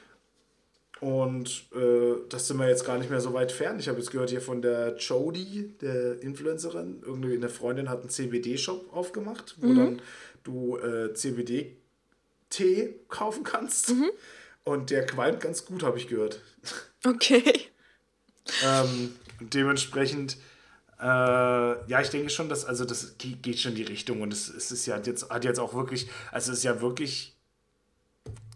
Und äh, das sind wir jetzt gar nicht mehr so weit fern. Ich habe jetzt gehört hier von der Jody, der Influencerin, irgendwie eine Freundin hat einen CBD-Shop aufgemacht, wo mhm. dann du äh, CBD-Tee kaufen kannst. Mhm. Und der qualmt ganz gut, habe ich gehört. Okay. ähm, dementsprechend, äh, ja, ich denke schon, dass, also das geht schon in die Richtung und es, es ist ja jetzt, hat jetzt auch wirklich, also es ist ja wirklich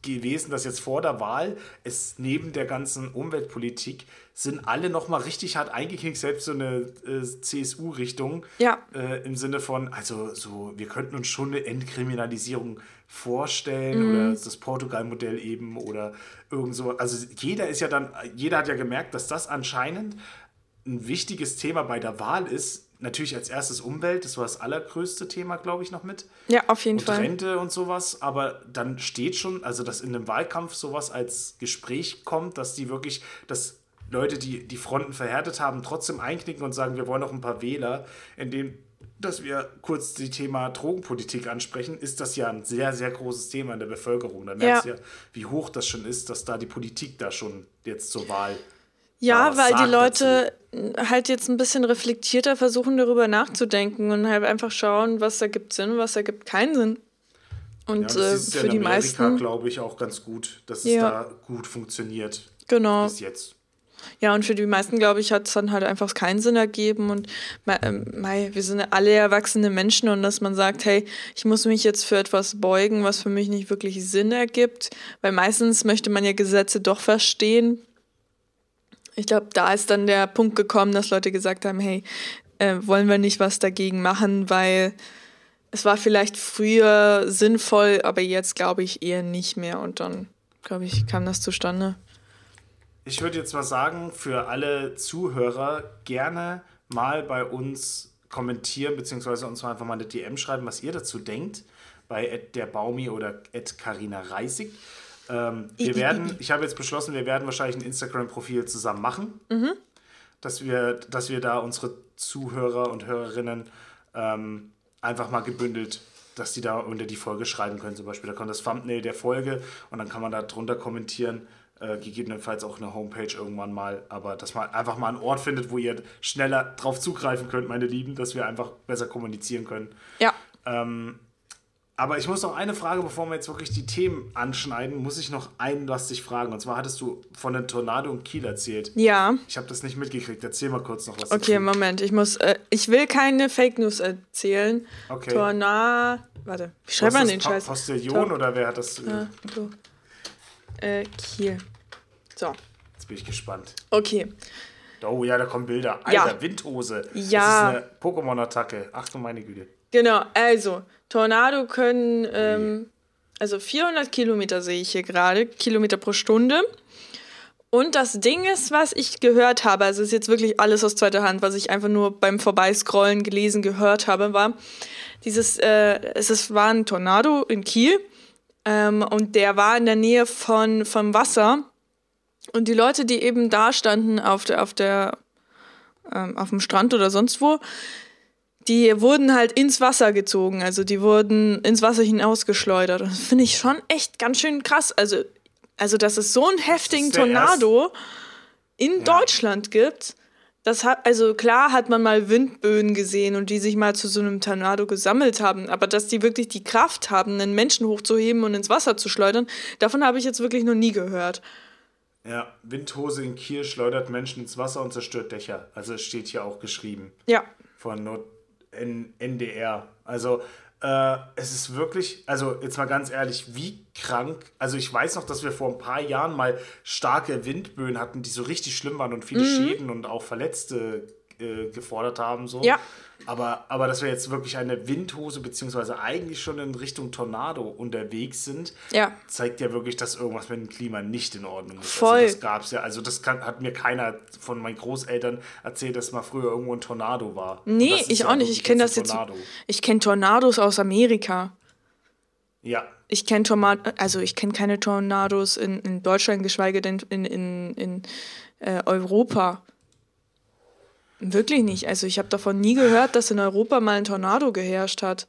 gewesen, dass jetzt vor der Wahl es neben der ganzen Umweltpolitik sind alle nochmal richtig hart eingeknickt, selbst so eine äh, CSU-Richtung. Ja. Äh, Im Sinne von, also so, wir könnten uns schon eine Entkriminalisierung vorstellen mhm. oder das Portugal-Modell eben oder irgend so. Also jeder ist ja dann, jeder hat ja gemerkt, dass das anscheinend ein wichtiges Thema bei der Wahl ist, natürlich als erstes Umwelt, das war das allergrößte Thema, glaube ich, noch mit. Ja, auf jeden und Fall. Rente und sowas, aber dann steht schon, also dass in einem Wahlkampf sowas als Gespräch kommt, dass die wirklich, dass Leute, die die Fronten verhärtet haben, trotzdem einknicken und sagen, wir wollen noch ein paar Wähler, indem dass wir kurz die Thema Drogenpolitik ansprechen, ist das ja ein sehr, sehr großes Thema in der Bevölkerung. Da merkst du ja. ja, wie hoch das schon ist, dass da die Politik da schon jetzt zur Wahl ja, weil die Leute dazu. Halt jetzt ein bisschen reflektierter versuchen, darüber nachzudenken und halt einfach schauen, was ergibt Sinn, was ergibt keinen Sinn. Und ja, äh, für ja in die Amerika, meisten. glaube ich, auch ganz gut, dass ja. es da gut funktioniert. Genau. Bis jetzt. Ja, und für die meisten, glaube ich, hat es dann halt einfach keinen Sinn ergeben. Und mei, wir sind alle erwachsene Menschen und dass man sagt, hey, ich muss mich jetzt für etwas beugen, was für mich nicht wirklich Sinn ergibt. Weil meistens möchte man ja Gesetze doch verstehen, ich glaube, da ist dann der Punkt gekommen, dass Leute gesagt haben, hey, äh, wollen wir nicht was dagegen machen, weil es war vielleicht früher sinnvoll, aber jetzt glaube ich eher nicht mehr. Und dann, glaube ich, kam das zustande. Ich würde jetzt mal sagen, für alle Zuhörer gerne mal bei uns kommentieren, beziehungsweise uns mal einfach mal eine DM schreiben, was ihr dazu denkt, bei der Baumi oder Carina Reisig. Ähm, wir werden, ich habe jetzt beschlossen, wir werden wahrscheinlich ein Instagram-Profil zusammen machen, mhm. dass, wir, dass wir da unsere Zuhörer und Hörerinnen ähm, einfach mal gebündelt, dass die da unter die Folge schreiben können. Zum Beispiel, da kommt das Thumbnail der Folge und dann kann man da drunter kommentieren. Äh, gegebenenfalls auch eine Homepage irgendwann mal, aber dass man einfach mal einen Ort findet, wo ihr schneller drauf zugreifen könnt, meine Lieben, dass wir einfach besser kommunizieren können. Ja. Ähm, aber ich muss noch eine Frage, bevor wir jetzt wirklich die Themen anschneiden, muss ich noch ein was dich fragen. Und zwar hattest du von einem Tornado in Kiel erzählt. Ja. Ich habe das nicht mitgekriegt. Erzähl mal kurz noch was. Okay. Moment. Ich muss, äh, ich will keine Fake News erzählen. Okay. Tornado. Warte, wie schreibt man den pa Scheiß? Postillon Tor oder wer hat das? Äh, äh, Kiel. So. Jetzt bin ich gespannt. Okay. Oh ja, da kommen Bilder. Alter, ja. Windhose. Ja. Das ist eine Pokémon-Attacke. Achtung, meine Güte. Genau, also Tornado können, ähm, also 400 Kilometer sehe ich hier gerade, Kilometer pro Stunde. Und das Ding ist, was ich gehört habe, also es ist jetzt wirklich alles aus zweiter Hand, was ich einfach nur beim Vorbeiscrollen gelesen, gehört habe, war, dieses, äh, es ist, war ein Tornado in Kiel ähm, und der war in der Nähe von, vom Wasser. Und die Leute, die eben da standen auf der, auf der, ähm, auf dem Strand oder sonst wo, die wurden halt ins Wasser gezogen, also die wurden ins Wasser hinausgeschleudert. Das finde ich schon echt ganz schön krass. Also, also dass es so einen heftigen Tornado in ja. Deutschland gibt. Das hat, also klar hat man mal Windböen gesehen und die sich mal zu so einem Tornado gesammelt haben, aber dass die wirklich die Kraft haben, einen Menschen hochzuheben und ins Wasser zu schleudern, davon habe ich jetzt wirklich noch nie gehört. Ja, Windhose in Kiel schleudert Menschen ins Wasser und zerstört Dächer. Also es steht hier auch geschrieben. Ja. Von Not NDR. Also äh, es ist wirklich, also jetzt mal ganz ehrlich, wie krank. Also ich weiß noch, dass wir vor ein paar Jahren mal starke Windböen hatten, die so richtig schlimm waren und viele mhm. Schäden und auch Verletzte äh, gefordert haben. So. Ja. Aber, aber dass wir jetzt wirklich eine Windhose, beziehungsweise eigentlich schon in Richtung Tornado unterwegs sind, ja. zeigt ja wirklich, dass irgendwas mit dem Klima nicht in Ordnung ist. Voll. Also das gab es ja. Also das kann, hat mir keiner von meinen Großeltern erzählt, dass mal früher irgendwo ein Tornado war. Nee, ich auch nicht. Ich kenne das jetzt. Ich kenne Tornados aus Amerika. Ja. Ich kenne also ich kenne keine Tornados in, in Deutschland, geschweige denn in, in, in äh, Europa. Wirklich nicht. Also ich habe davon nie gehört, dass in Europa mal ein Tornado geherrscht hat.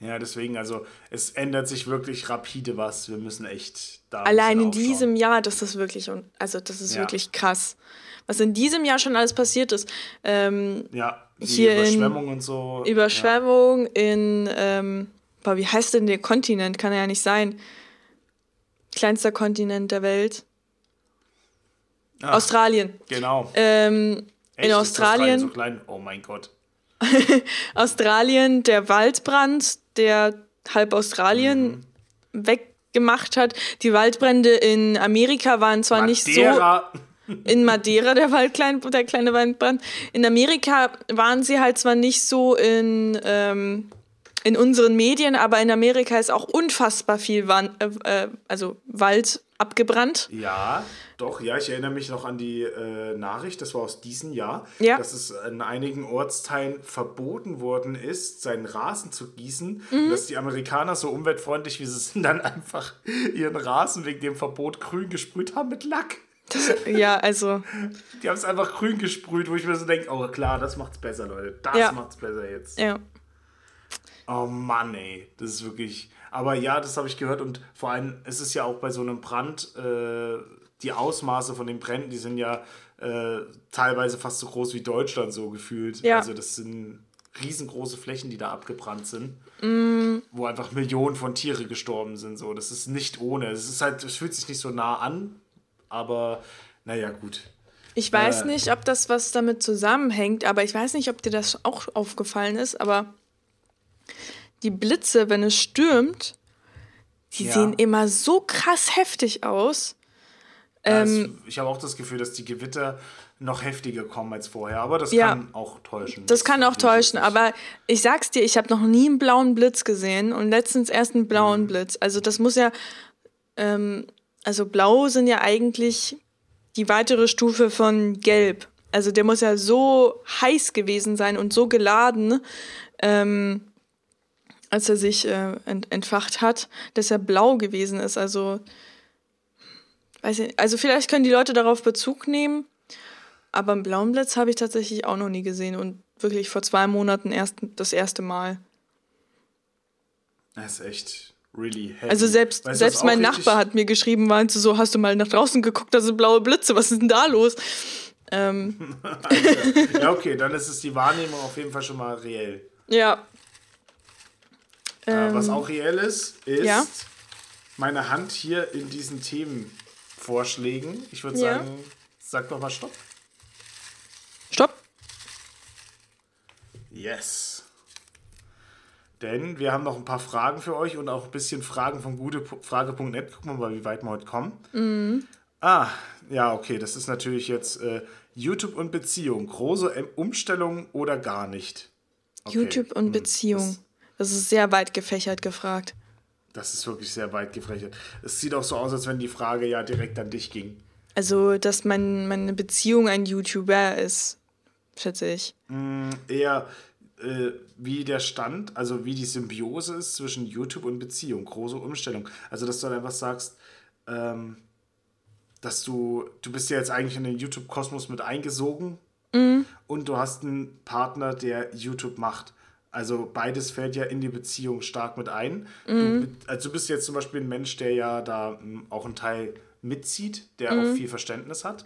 Ja, deswegen, also es ändert sich wirklich rapide was. Wir müssen echt da. Allein in diesem Jahr, das ist wirklich, also das ist ja. wirklich krass. Was in diesem Jahr schon alles passiert ist. Ähm, ja, hier Überschwemmung und so. Überschwemmung ja. in, ähm, boah, wie heißt denn der Kontinent? Kann ja nicht sein. Kleinster Kontinent der Welt. Ach, Australien. Genau. Ähm, Echt? in Australien. so klein? Oh mein Gott. Australien, der Waldbrand, der halb Australien mhm. weggemacht hat. Die Waldbrände in Amerika waren zwar Madeira. nicht so. In Madeira, der, Waldklein, der kleine Waldbrand. In Amerika waren sie halt zwar nicht so in, ähm, in unseren Medien, aber in Amerika ist auch unfassbar viel Wand, äh, äh, also Wald abgebrannt. Ja, doch, ja, ich erinnere mich noch an die äh, Nachricht, das war aus diesem Jahr, ja. dass es in einigen Ortsteilen verboten worden ist, seinen Rasen zu gießen. Mhm. Und dass die Amerikaner, so umweltfreundlich wie sie sind, dann einfach ihren Rasen wegen dem Verbot grün gesprüht haben mit Lack. Das, ja, also. Die haben es einfach grün gesprüht, wo ich mir so denke, oh klar, das macht's besser, Leute. Das ja. macht's besser jetzt. Ja. Oh Mann, ey. Das ist wirklich. Aber ja, das habe ich gehört und vor allem, es ist ja auch bei so einem Brand, äh, die Ausmaße von den Bränden, die sind ja äh, teilweise fast so groß wie Deutschland so gefühlt. Ja. Also das sind riesengroße Flächen, die da abgebrannt sind, mm. wo einfach Millionen von Tiere gestorben sind. So, das ist nicht ohne. Es ist halt, es fühlt sich nicht so nah an, aber naja, gut. Ich weiß äh, nicht, ob das was damit zusammenhängt, aber ich weiß nicht, ob dir das auch aufgefallen ist, aber die Blitze, wenn es stürmt, die ja. sehen immer so krass heftig aus. Ähm, ich habe auch das Gefühl, dass die Gewitter noch heftiger kommen als vorher, aber das ja, kann auch täuschen. Das, das kann auch täuschen, aber ich sag's dir, ich habe noch nie einen blauen Blitz gesehen und letztens erst einen blauen mhm. Blitz. Also das muss ja, ähm, also blau sind ja eigentlich die weitere Stufe von gelb. Also der muss ja so heiß gewesen sein und so geladen, ähm, als er sich äh, ent entfacht hat, dass er blau gewesen ist. Also, weiß ich, also vielleicht können die Leute darauf Bezug nehmen, aber einen blauen Blitz habe ich tatsächlich auch noch nie gesehen und wirklich vor zwei Monaten erst das erste Mal. Das ist echt really heavy. Also selbst, weißt, selbst mein Nachbar hat mir geschrieben, meinte so, hast du mal nach draußen geguckt, da sind blaue Blitze, was ist denn da los? Ähm. ja, okay, dann ist es die Wahrnehmung auf jeden Fall schon mal reell. Ja, ähm, was auch reell ist, ist ja? meine Hand hier in diesen Themenvorschlägen. Ich würde sagen, ja. sag doch mal Stopp. Stopp. Yes. Denn wir haben noch ein paar Fragen für euch und auch ein bisschen Fragen von gutefrage.net. Gucken wir mal, wie weit wir heute kommen. Mhm. Ah, ja, okay. Das ist natürlich jetzt äh, YouTube und Beziehung. Große Umstellung oder gar nicht? Okay. YouTube und hm, Beziehung. Das das ist sehr weit gefächert gefragt. Das ist wirklich sehr weit gefächert. Es sieht auch so aus, als wenn die Frage ja direkt an dich ging. Also, dass mein, meine Beziehung ein YouTuber ist, schätze ich. Mm, eher äh, wie der Stand, also wie die Symbiose ist zwischen YouTube und Beziehung. Große Umstellung. Also, dass du dann einfach sagst, ähm, dass du, du bist ja jetzt eigentlich in den YouTube-Kosmos mit eingesogen mhm. und du hast einen Partner, der YouTube macht. Also beides fällt ja in die Beziehung stark mit ein. Mhm. Du, also du bist jetzt zum Beispiel ein Mensch, der ja da hm, auch einen Teil mitzieht, der mhm. auch viel Verständnis hat.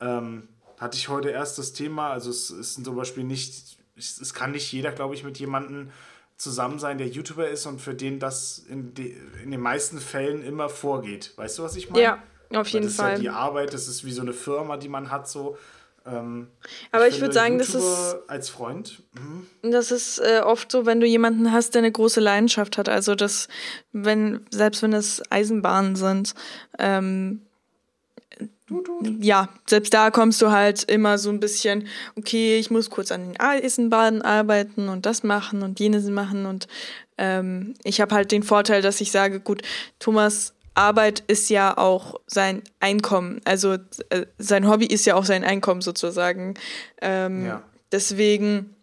Ähm, hatte ich heute erst das Thema, also es ist zum Beispiel nicht, es kann nicht jeder, glaube ich, mit jemandem zusammen sein, der YouTuber ist und für den das in, de, in den meisten Fällen immer vorgeht. Weißt du, was ich meine? Ja, auf jeden Fall. Das ist ja die Arbeit, das ist wie so eine Firma, die man hat so. Ähm, aber ich, ich würde sagen, YouTuber das ist. Als Freund. Mhm. Das ist äh, oft so, wenn du jemanden hast, der eine große Leidenschaft hat. Also, das, wenn, selbst wenn es Eisenbahnen sind, ähm, ja, selbst da kommst du halt immer so ein bisschen, okay, ich muss kurz an den Eisenbahnen arbeiten und das machen und jenes machen. Und ähm, ich habe halt den Vorteil, dass ich sage, gut, Thomas Arbeit ist ja auch sein Einkommen. Also äh, sein Hobby ist ja auch sein Einkommen sozusagen. Ähm, ja. Deswegen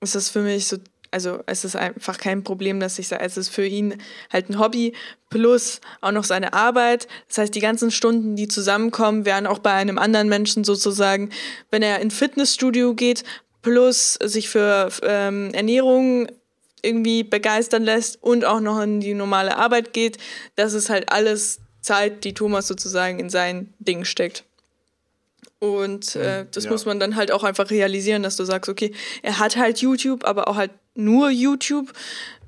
ist das für mich so, also es ist einfach kein Problem, dass ich sage, es ist für ihn halt ein Hobby plus auch noch seine Arbeit. Das heißt, die ganzen Stunden, die zusammenkommen, wären auch bei einem anderen Menschen sozusagen, wenn er in Fitnessstudio geht, plus sich für ähm, Ernährung irgendwie begeistern lässt und auch noch in die normale Arbeit geht, das ist halt alles Zeit, die Thomas sozusagen in sein Ding steckt. Und äh, das ja. muss man dann halt auch einfach realisieren, dass du sagst, okay, er hat halt YouTube, aber auch halt nur YouTube.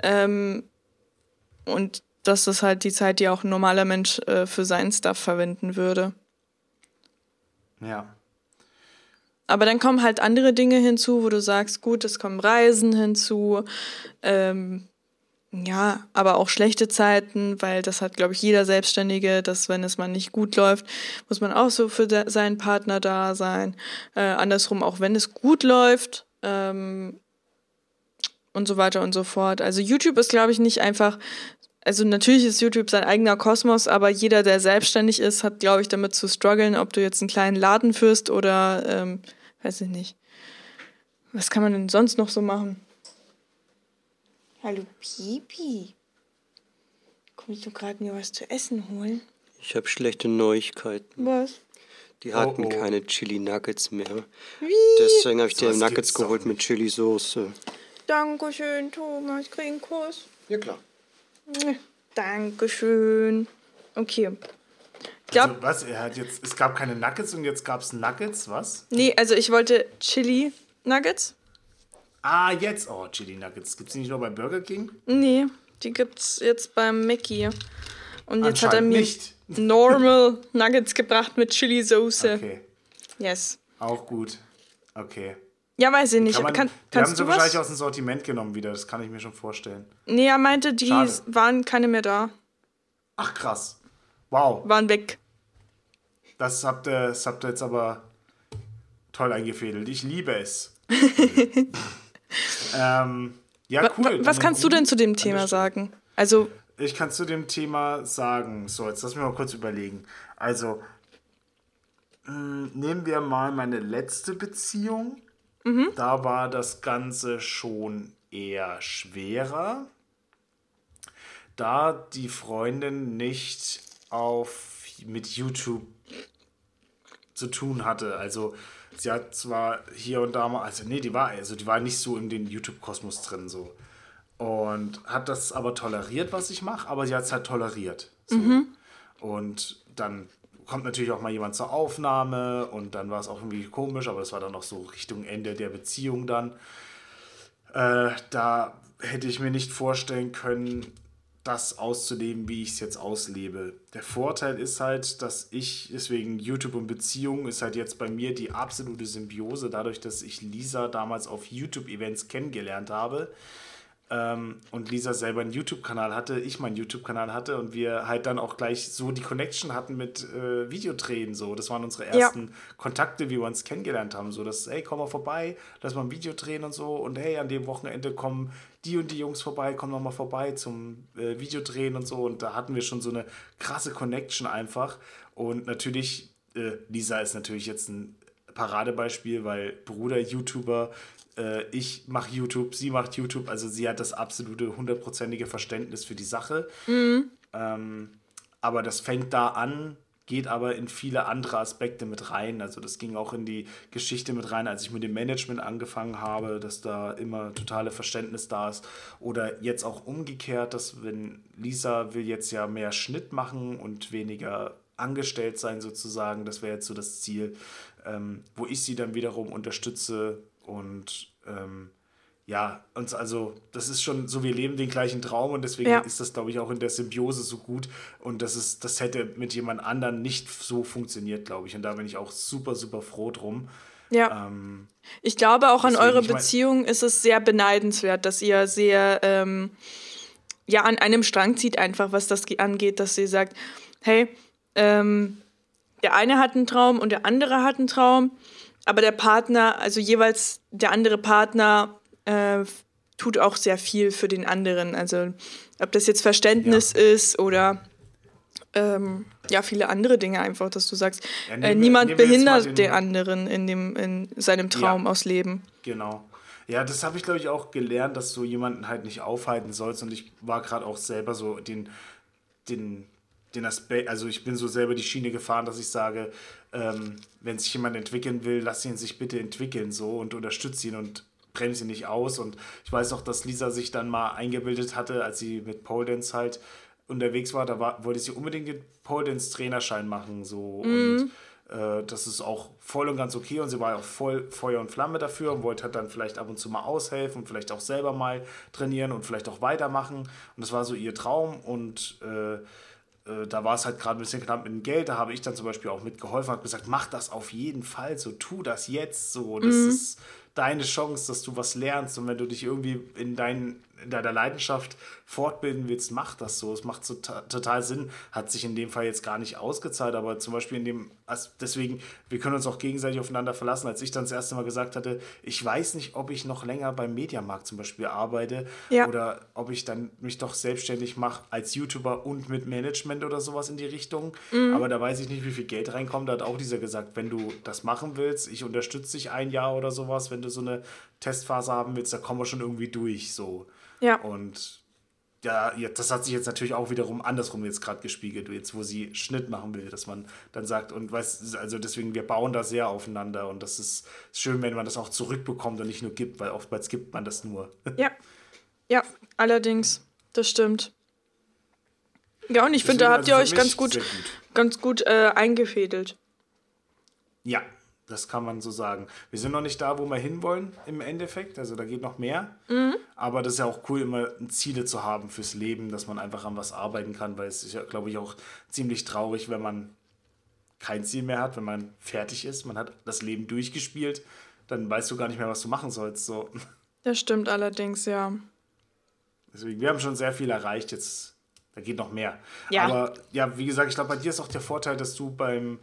Ähm, und das ist halt die Zeit, die auch ein normaler Mensch äh, für seinen Stuff verwenden würde. Ja. Aber dann kommen halt andere Dinge hinzu, wo du sagst, gut, es kommen Reisen hinzu, ähm, ja, aber auch schlechte Zeiten, weil das hat, glaube ich, jeder Selbstständige, dass wenn es mal nicht gut läuft, muss man auch so für seinen Partner da sein. Äh, andersrum, auch wenn es gut läuft, ähm, und so weiter und so fort. Also YouTube ist, glaube ich, nicht einfach. Also natürlich ist YouTube sein eigener Kosmos, aber jeder, der selbstständig ist, hat, glaube ich, damit zu strugglen, ob du jetzt einen kleinen Laden führst oder, ähm, weiß ich nicht. Was kann man denn sonst noch so machen? Hallo Pipi. Kommst du gerade mir was zu essen holen? Ich habe schlechte Neuigkeiten. Was? Die hatten Oh, oh. keine Chili Nuggets mehr. Wie? Deswegen habe ich dir Was Nuggets geholt mit Chili Soße. Dankeschön, Thomas. Ich krieg einen Kuss. Ja klar. Dankeschön. Okay. Ich glaube, Also, was? Er hat jetzt, es gab keine Nuggets und jetzt gab es Nuggets, was? nee, also ich wollte Chili Nuggets. Ah, jetzt. Oh, Chili Nuggets. Gibt es nicht nur bei Burger King? Nee, die gibt's jetzt beim Mackie. Und jetzt hat er mir nicht. Normal Nuggets gebracht mit Chili Soße. Okay, Yes. auch gut. Okay. Ja, weiß ich nicht. Kann man, Kann, die haben sie wahrscheinlich was? aus dem Sortiment genommen wieder, das kann ich mir schon vorstellen. Nee, er meinte, die Schade. waren keine mehr da. Ach krass. Wow. Waren weg. Das habt ihr, das habt ihr jetzt aber toll eingefädelt. Ich liebe es. ähm, ja, cool. was einen kannst du denn zu dem Thema sagen? Also, Ich kann zu dem Thema sagen. So, jetzt lass mich mal kurz überlegen. Also, mh, nehmen wir mal meine letzte Beziehung. Da war das Ganze schon eher schwerer, da die Freundin nicht auf mit YouTube zu tun hatte. Also sie hat zwar hier und da mal, also nee, die war, also die war nicht so in den YouTube-Kosmos drin so. Und hat das aber toleriert, was ich mache, aber sie hat es halt toleriert. So. Und dann kommt natürlich auch mal jemand zur Aufnahme und dann war es auch irgendwie komisch, aber das war dann auch so Richtung Ende der Beziehung dann. Äh, da hätte ich mir nicht vorstellen können, das auszuleben, wie ich es jetzt auslebe. Der Vorteil ist halt, dass ich, deswegen YouTube und Beziehung ist halt jetzt bei mir die absolute Symbiose, dadurch, dass ich Lisa damals auf YouTube-Events kennengelernt habe ähm, und Lisa selber einen YouTube-Kanal hatte, ich meinen YouTube-Kanal hatte und wir halt dann auch gleich so die Connection hatten mit äh, Videodrehen. So. Das waren unsere Ja. ersten Kontakte, wie wir uns kennengelernt haben. So, dass, hey, komm mal vorbei, lass mal ein Video drehen und so. Und hey, an dem Wochenende kommen die und die Jungs vorbei, kommen noch mal vorbei zum äh, Videodrehen und so. Und da hatten wir schon so eine krasse Connection einfach. Und natürlich, äh, Lisa ist natürlich jetzt ein Paradebeispiel, weil Bruder YouTuber, ich mache YouTube, sie macht YouTube, also sie hat das absolute hundertprozentige Verständnis für die Sache. Ähm, aber das fängt da an, geht aber in viele andere Aspekte mit rein. Also das ging auch in die Geschichte mit rein, als ich mit dem Management angefangen habe, dass da immer totale Verständnis da ist. Oder jetzt auch umgekehrt, dass wenn Lisa will jetzt ja mehr Schnitt machen und weniger angestellt sein sozusagen, das wäre jetzt so das Ziel, ähm, wo ich sie dann wiederum unterstütze und ähm, ja, uns also, das ist schon so, wir leben den gleichen Traum und deswegen Ja. ist das, glaube ich, auch in der Symbiose so gut und das ist, das hätte mit jemand anderem nicht so funktioniert, glaube ich. Und da bin ich auch super, super froh drum. ja. Ähm, Ich glaube, auch an eure Beziehung ist es sehr beneidenswert, dass ihr sehr ähm, ja, an einem Strang zieht, einfach was das ge- angeht, dass sie sagt, hey, ähm, der eine hat einen Traum und der andere hat einen Traum, aber der Partner, also jeweils der andere Partner, äh, tut auch sehr viel für den anderen. Also ob das jetzt Verständnis ist oder ähm, ja, viele andere Dinge einfach, dass du sagst, Ja, äh, nehmen niemand behindert den- den anderen in, dem, in seinem Traum Ja. ausleben. Genau. Ja, das habe ich, glaube ich, auch gelernt, dass du jemanden halt nicht aufhalten sollst. Und ich war gerade auch selber so den, den, den Aspekt, also ich bin so selber die Schiene gefahren, dass ich sage, ähm, wenn sich jemand entwickeln will, lass ihn sich bitte entwickeln so und unterstütze ihn und bremse ihn nicht aus. Und ich weiß auch, dass Lisa sich dann mal eingebildet hatte, als sie mit Pole Dance halt unterwegs war, da war, wollte sie unbedingt den Pole Dance Trainerschein machen so. Und äh, das ist auch voll und ganz okay. Und sie war auch voll Feuer und Flamme dafür und wollte halt dann vielleicht ab und zu mal aushelfen und vielleicht auch selber mal trainieren und vielleicht auch weitermachen. Und das war so ihr Traum. Und äh, äh, da war es halt gerade ein bisschen knapp mit dem Geld, da habe ich dann zum Beispiel auch mitgeholfen, habe gesagt, mach das auf jeden Fall so, tu das jetzt so, das ist deine Chance, dass du was lernst. Und wenn du dich irgendwie in, dein, in deiner Leidenschaft fortbilden willst, mach das so. Es macht so total Sinn. Hat sich in dem Fall jetzt gar nicht ausgezahlt, aber zum Beispiel in dem, also deswegen, wir können uns auch gegenseitig aufeinander verlassen. Als ich dann das erste Mal gesagt hatte, ich weiß nicht, ob ich noch länger beim Mediamarkt zum Beispiel arbeite ja. oder ob ich dann mich doch selbstständig mache als YouTuber und mit Management oder sowas in die Richtung. Mhm. Aber da weiß ich nicht, wie viel Geld reinkommt. Da hat auch dieser gesagt, wenn du das machen willst, ich unterstütze dich ein Jahr oder sowas, wenn du so eine Testphase haben willst, da kommen wir schon irgendwie durch. So. Ja. Und ja, das hat sich jetzt natürlich auch wiederum andersrum jetzt gerade gespiegelt, jetzt wo sie Schnitt machen will, dass man dann sagt, und weiß, also deswegen, wir bauen da sehr aufeinander und das ist schön, wenn man das auch zurückbekommt und nicht nur gibt, weil oftmals gibt man das nur. Ja, ja, allerdings, das stimmt. Ja, und ich finde, da habt ihr also euch ganz gut, gut, ganz gut äh, eingefädelt. Ja, das kann man so sagen. Wir sind noch nicht da, wo wir hinwollen im Endeffekt. Also da geht noch mehr. Mhm. Aber das ist ja auch cool, immer Ziele zu haben fürs Leben, dass man einfach an was arbeiten kann, weil es ist ja, glaube ich, auch ziemlich traurig, wenn man kein Ziel mehr hat, wenn man fertig ist. Man hat das Leben durchgespielt, dann weißt du gar nicht mehr, was du machen sollst. So. Das stimmt allerdings, ja. Deswegen, wir haben schon sehr viel erreicht. Jetzt, da geht noch mehr. Ja. Aber ja, wie gesagt, ich glaube, bei dir ist auch der Vorteil, dass du beim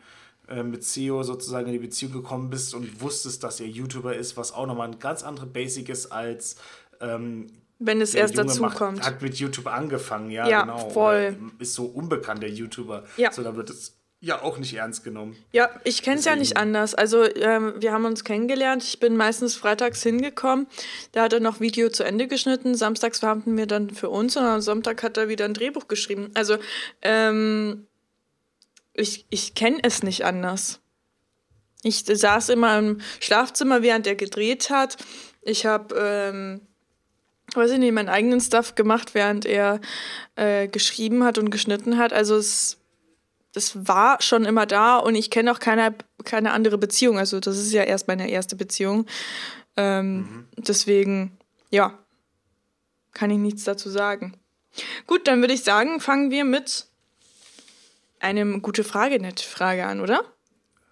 mit CEO sozusagen in die Beziehung gekommen bist und wusstest, dass er YouTuber ist, was auch nochmal ein ganz andere Basic ist als ähm, wenn es erst dazu macht, kommt. Hat mit YouTube angefangen, ja, ja genau. Voll. Oder ist so unbekannt, der YouTuber. Ja. So, da wird es ja auch nicht ernst genommen. Ja, ich kenne es ja nicht anders. Also ähm, wir haben uns kennengelernt. Ich bin meistens freitags hingekommen. Da hat er noch Video zu Ende geschnitten. Samstags hatten wir dann für uns und am Sonntag hat er wieder ein Drehbuch geschrieben. Also ähm, ich, ich kenne es nicht anders. Ich saß immer im Schlafzimmer, während er gedreht hat. Ich habe, ähm, weiß ich nicht, meinen eigenen Stuff gemacht, während er äh, geschrieben hat und geschnitten hat. Also es, es war schon immer da und ich kenne auch keine, keine andere Beziehung. Also das ist ja erst meine erste Beziehung. Ähm, mhm. Deswegen, ja, kann ich nichts dazu sagen. Gut, dann würde ich sagen, fangen wir mit einem gute Frage net Frage an, oder?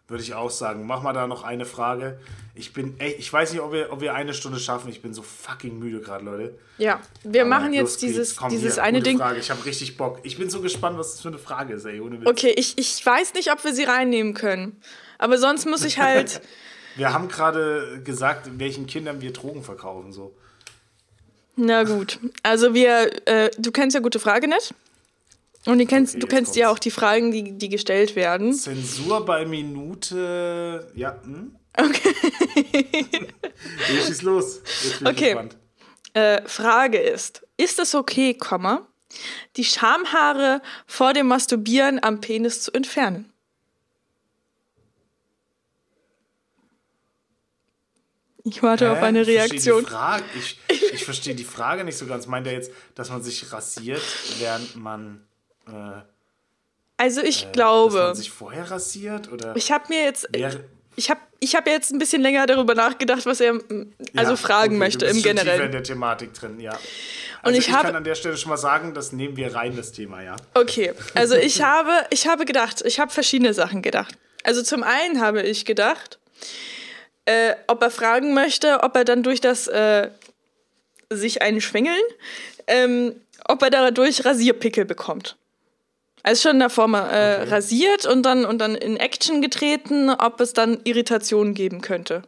Würde ich auch sagen. Mach mal da noch eine Frage. Ich bin, ey, ich weiß nicht, ob wir, ob wir eine Stunde schaffen. Ich bin so fucking müde gerade, Leute. Ja, wir Aber machen jetzt dieses, Komm, dieses hier, eine Ding. Frage. Ich habe richtig Bock. Ich bin so gespannt, was das für eine Frage ist, ey. Okay, ich, ich weiß nicht, ob wir sie reinnehmen können. Aber sonst muss ich halt. wir haben gerade gesagt, welchen Kindern wir Drogen verkaufen, so. Na gut. Also wir, äh, du kennst ja gute Frage nicht. Und kennst, okay, du kennst ja auch die Fragen, die, die gestellt werden. Zensur bei Minute. Ja. Hm? Okay. Hier schieß los. Jetzt bin okay. Äh, Frage ist: Ist es okay, Komma, die Schamhaare vor dem Masturbieren am Penis zu entfernen? Ich warte Hä? auf eine Reaktion. Ich, ich, ich verstehe die Frage nicht so ganz. Meint er jetzt, dass man sich rasiert, während man äh, also ich äh, glaube. Dass man sich vorher rasiert oder? Ich habe mir jetzt. Ich habe ich hab jetzt ein bisschen länger darüber nachgedacht, was er also ja, fragen okay, möchte im Generellen. in der Thematik drin, ja. Also und ich, ich hab, kann an der Stelle schon mal sagen, das nehmen wir rein, das Thema, ja. Okay, also ich habe, ich habe gedacht, ich habe verschiedene Sachen gedacht. Also zum einen habe ich gedacht, äh, ob er fragen möchte, ob er dann durch das äh, sich einschwängeln, ähm, ob er dadurch Rasierpickel bekommt. Ist schon davor mal äh, okay. rasiert und dann, und dann in Action getreten, ob es dann Irritationen geben könnte.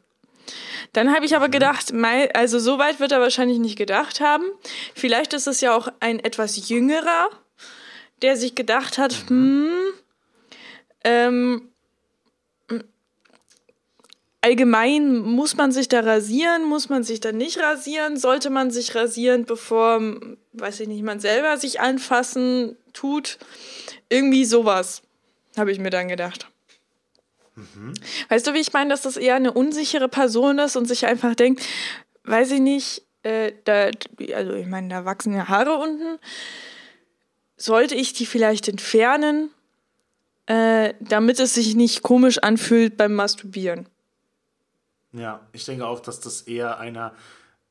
Dann habe ich aber mhm. gedacht, also so weit wird er wahrscheinlich nicht gedacht haben. Vielleicht ist es ja auch ein etwas jüngerer, der sich gedacht hat, mhm. hm, ähm, allgemein muss man sich da rasieren, muss man sich da nicht rasieren, sollte man sich rasieren, bevor, weiß ich nicht, man selber sich anfassen tut. Irgendwie sowas, habe ich mir dann gedacht. Mhm. Weißt du, wie ich meine, dass das eher eine unsichere Person ist und sich einfach denkt, weiß ich nicht, äh, da, also ich meine, da wachsen ja Haare unten. Sollte ich die vielleicht entfernen, äh, damit es sich nicht komisch anfühlt beim Masturbieren? Ja, ich denke auch, dass das eher einer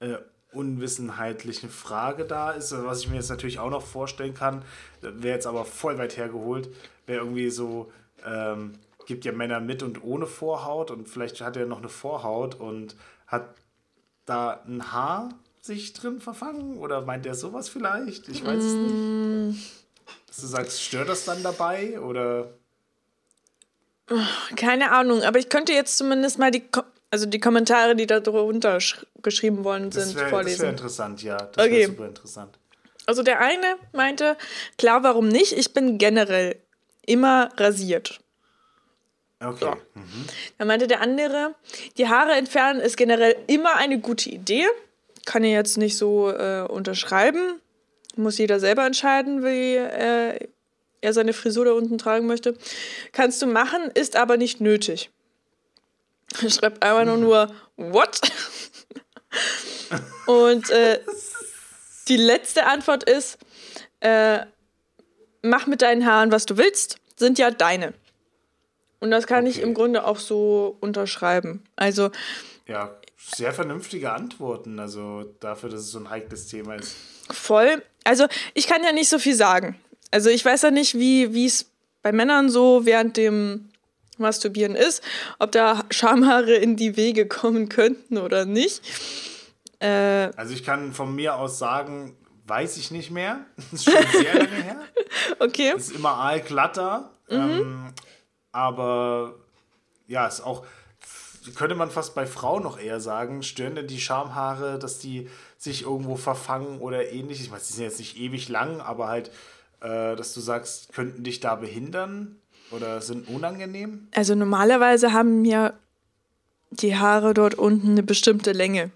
äh, unwissenheitlichen Frage da ist. Was ich mir jetzt natürlich auch noch vorstellen kann, wäre jetzt aber voll weit hergeholt, wäre irgendwie so, ähm, gibt ja Männer mit und ohne Vorhaut und vielleicht hat er noch eine Vorhaut und hat da ein Haar sich drin verfangen? Oder meint er sowas vielleicht? Ich weiß es nicht. Dass du sagst, stört das dann dabei? Oder. Keine Ahnung, aber ich könnte jetzt zumindest mal die, also die Kommentare, die da drunter geschrieben worden sind, Das wäre vorlesen. wär interessant, ja. Das Okay. wäre super interessant. Also der eine meinte, klar, warum nicht? Ich bin generell immer rasiert. Okay. Ja. Dann meinte der andere, die Haare entfernen ist generell immer eine gute Idee. Kann ich jetzt nicht so äh, unterschreiben. Muss jeder selber entscheiden, wie äh, er seine Frisur da unten tragen möchte. Kannst du machen, ist aber nicht nötig. Er schreibt einfach nur nur, what? Und äh, die letzte Antwort ist, äh, mach mit deinen Haaren, was du willst, sind ja deine. Und das kann ich Okay. im Grunde auch so unterschreiben. Also, Ja, sehr vernünftige Antworten. Also dafür, dass es so ein heikles Thema ist. voll. Also, ich kann ja nicht so viel sagen. Also, ich weiß ja nicht, wie es bei Männern so während dem Masturbieren ist, ob da Schamhaare in die Wege kommen könnten oder nicht. Äh, Also ich kann von mir aus sagen, weiß ich nicht mehr. Das ist schon sehr lange her. okay. ist immer aalglatter. Ähm, aber ja, ist auch, könnte man fast bei Frauen noch eher sagen, stören denn die Schamhaare, dass die sich irgendwo verfangen oder ähnlich? Ich meine, die sind jetzt nicht ewig lang, aber halt, äh, dass du sagst, könnten dich da behindern oder sind unangenehm? Also, normalerweise haben ja die Haare dort unten eine bestimmte Länge.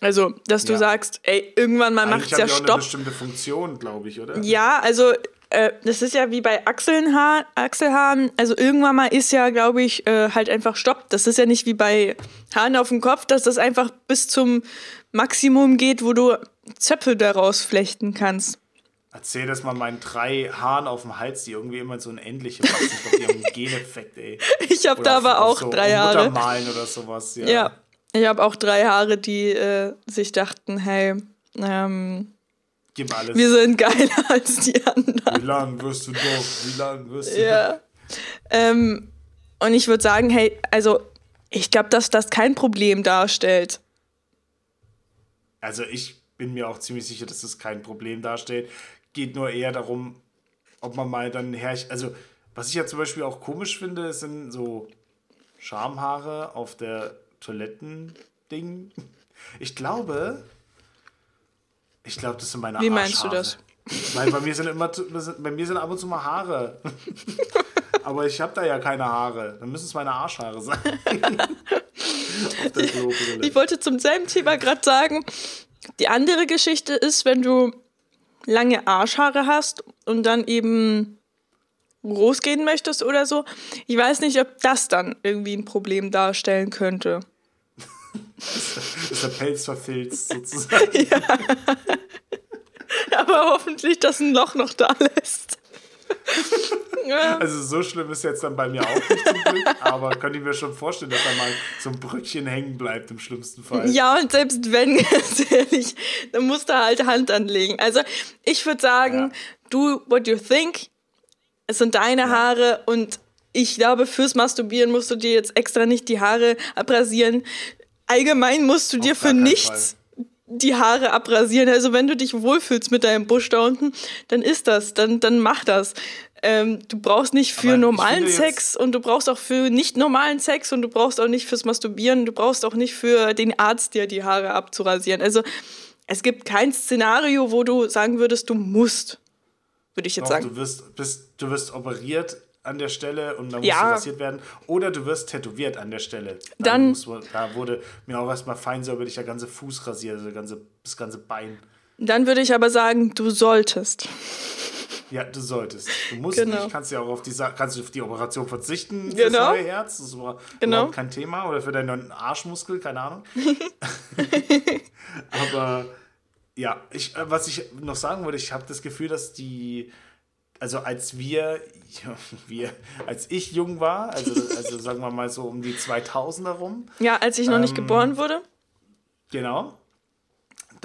Also, dass du Ja. sagst, ey, irgendwann mal macht es ja die auch eine Stopp. bestimmte Funktion, glaube ich, oder? Ja, also äh, das ist ja wie bei Achselnhaar, Achselhaaren. Also irgendwann mal ist ja, glaube ich, äh, halt einfach Stopp. Das ist ja nicht wie bei Haaren auf dem Kopf, dass das einfach bis zum Maximum geht, wo du Zöpfe daraus flechten kannst. Erzähl das mal meinen drei Haaren auf dem Hals, die irgendwie immer so ein ähnliche wachsen. Ich glaube, die haben einen Geneffekt, ey. Ich habe da aber auch so drei Haare. Muttermalen oder sowas. Ja. Ja, ich habe auch drei Haare, die äh, sich dachten, hey, ähm, Gib alles. wir sind geiler als die anderen. Wie lang wirst du noch? Wie lang wirst du Ja. Ähm, und ich würde sagen, hey, also ich glaube, dass das kein Problem darstellt. Also ich bin mir auch ziemlich sicher, dass das kein Problem darstellt. Geht nur eher darum, ob man mal dann her... Also was ich ja zum Beispiel auch komisch finde, sind so Schamhaare auf der Toilettending. Ich glaube... Ich glaube, das sind meine Wie meinst du das? Weil bei mir sind immer bei mir sind ab und zu mal Haare. Aber ich habe da ja keine Haare. Dann müssen es meine Arschhaare sein. Ich wollte zum selben Thema gerade sagen, die andere Geschichte ist, wenn du lange Arschhaare hast und dann eben großgehen möchtest oder so. Ich weiß nicht, ob das dann irgendwie ein Problem darstellen könnte. ist der Pelz verfilzt sozusagen. Aber hoffentlich, dass ein Loch noch da lässt. ja. Also so schlimm ist jetzt dann bei mir auch nicht zum Glück, aber könnte ich mir schon vorstellen, dass da mal so ein Brückchen hängen bleibt im schlimmsten Fall. ja, und selbst wenn, ganz ehrlich, dann musst du halt Hand anlegen. Also ich würde sagen, Ja. do what you think. Es sind deine Haare und ich glaube, fürs Masturbieren musst du dir jetzt extra nicht die Haare abrasieren. Allgemein musst du dir Auf für gar keinen nichts die Haare abrasieren. Also wenn du dich wohlfühlst mit deinem Busch da unten, dann ist das, dann, dann mach das. Ähm, du brauchst nicht für Aber normalen Sex und du brauchst auch für nicht normalen Sex und du brauchst auch nicht fürs Masturbieren, du brauchst auch nicht für den Arzt dir die Haare abzurasieren. Also es gibt kein Szenario, wo du sagen würdest, du musst, würde ich jetzt Doch, sagen. du, wirst, bist, du wirst operiert an der Stelle und dann Ja. musst du rasiert werden. Oder du wirst tätowiert an der Stelle. Dann- man, da wurde mir auch erstmal fein säuberlich der ganze Fuß rasiert, also ganze, das ganze Bein. Dann würde ich aber sagen, du solltest. Ja, du solltest. Du musst Genau. nicht, kannst ja auch auf die, kannst du auf die Operation verzichten fürs Genau. neue Herz. Das über- Genau. überhaupt kein Thema. Oder für deinen Arschmuskel, keine Ahnung. Aber ja, ich, äh, was ich noch sagen wollte, ich habe das Gefühl, dass die, also als wir, wir, als ich jung war, also, also sagen wir mal so um die 2000er rum, Ja, als ich noch nicht Ähm, geboren wurde. Genau.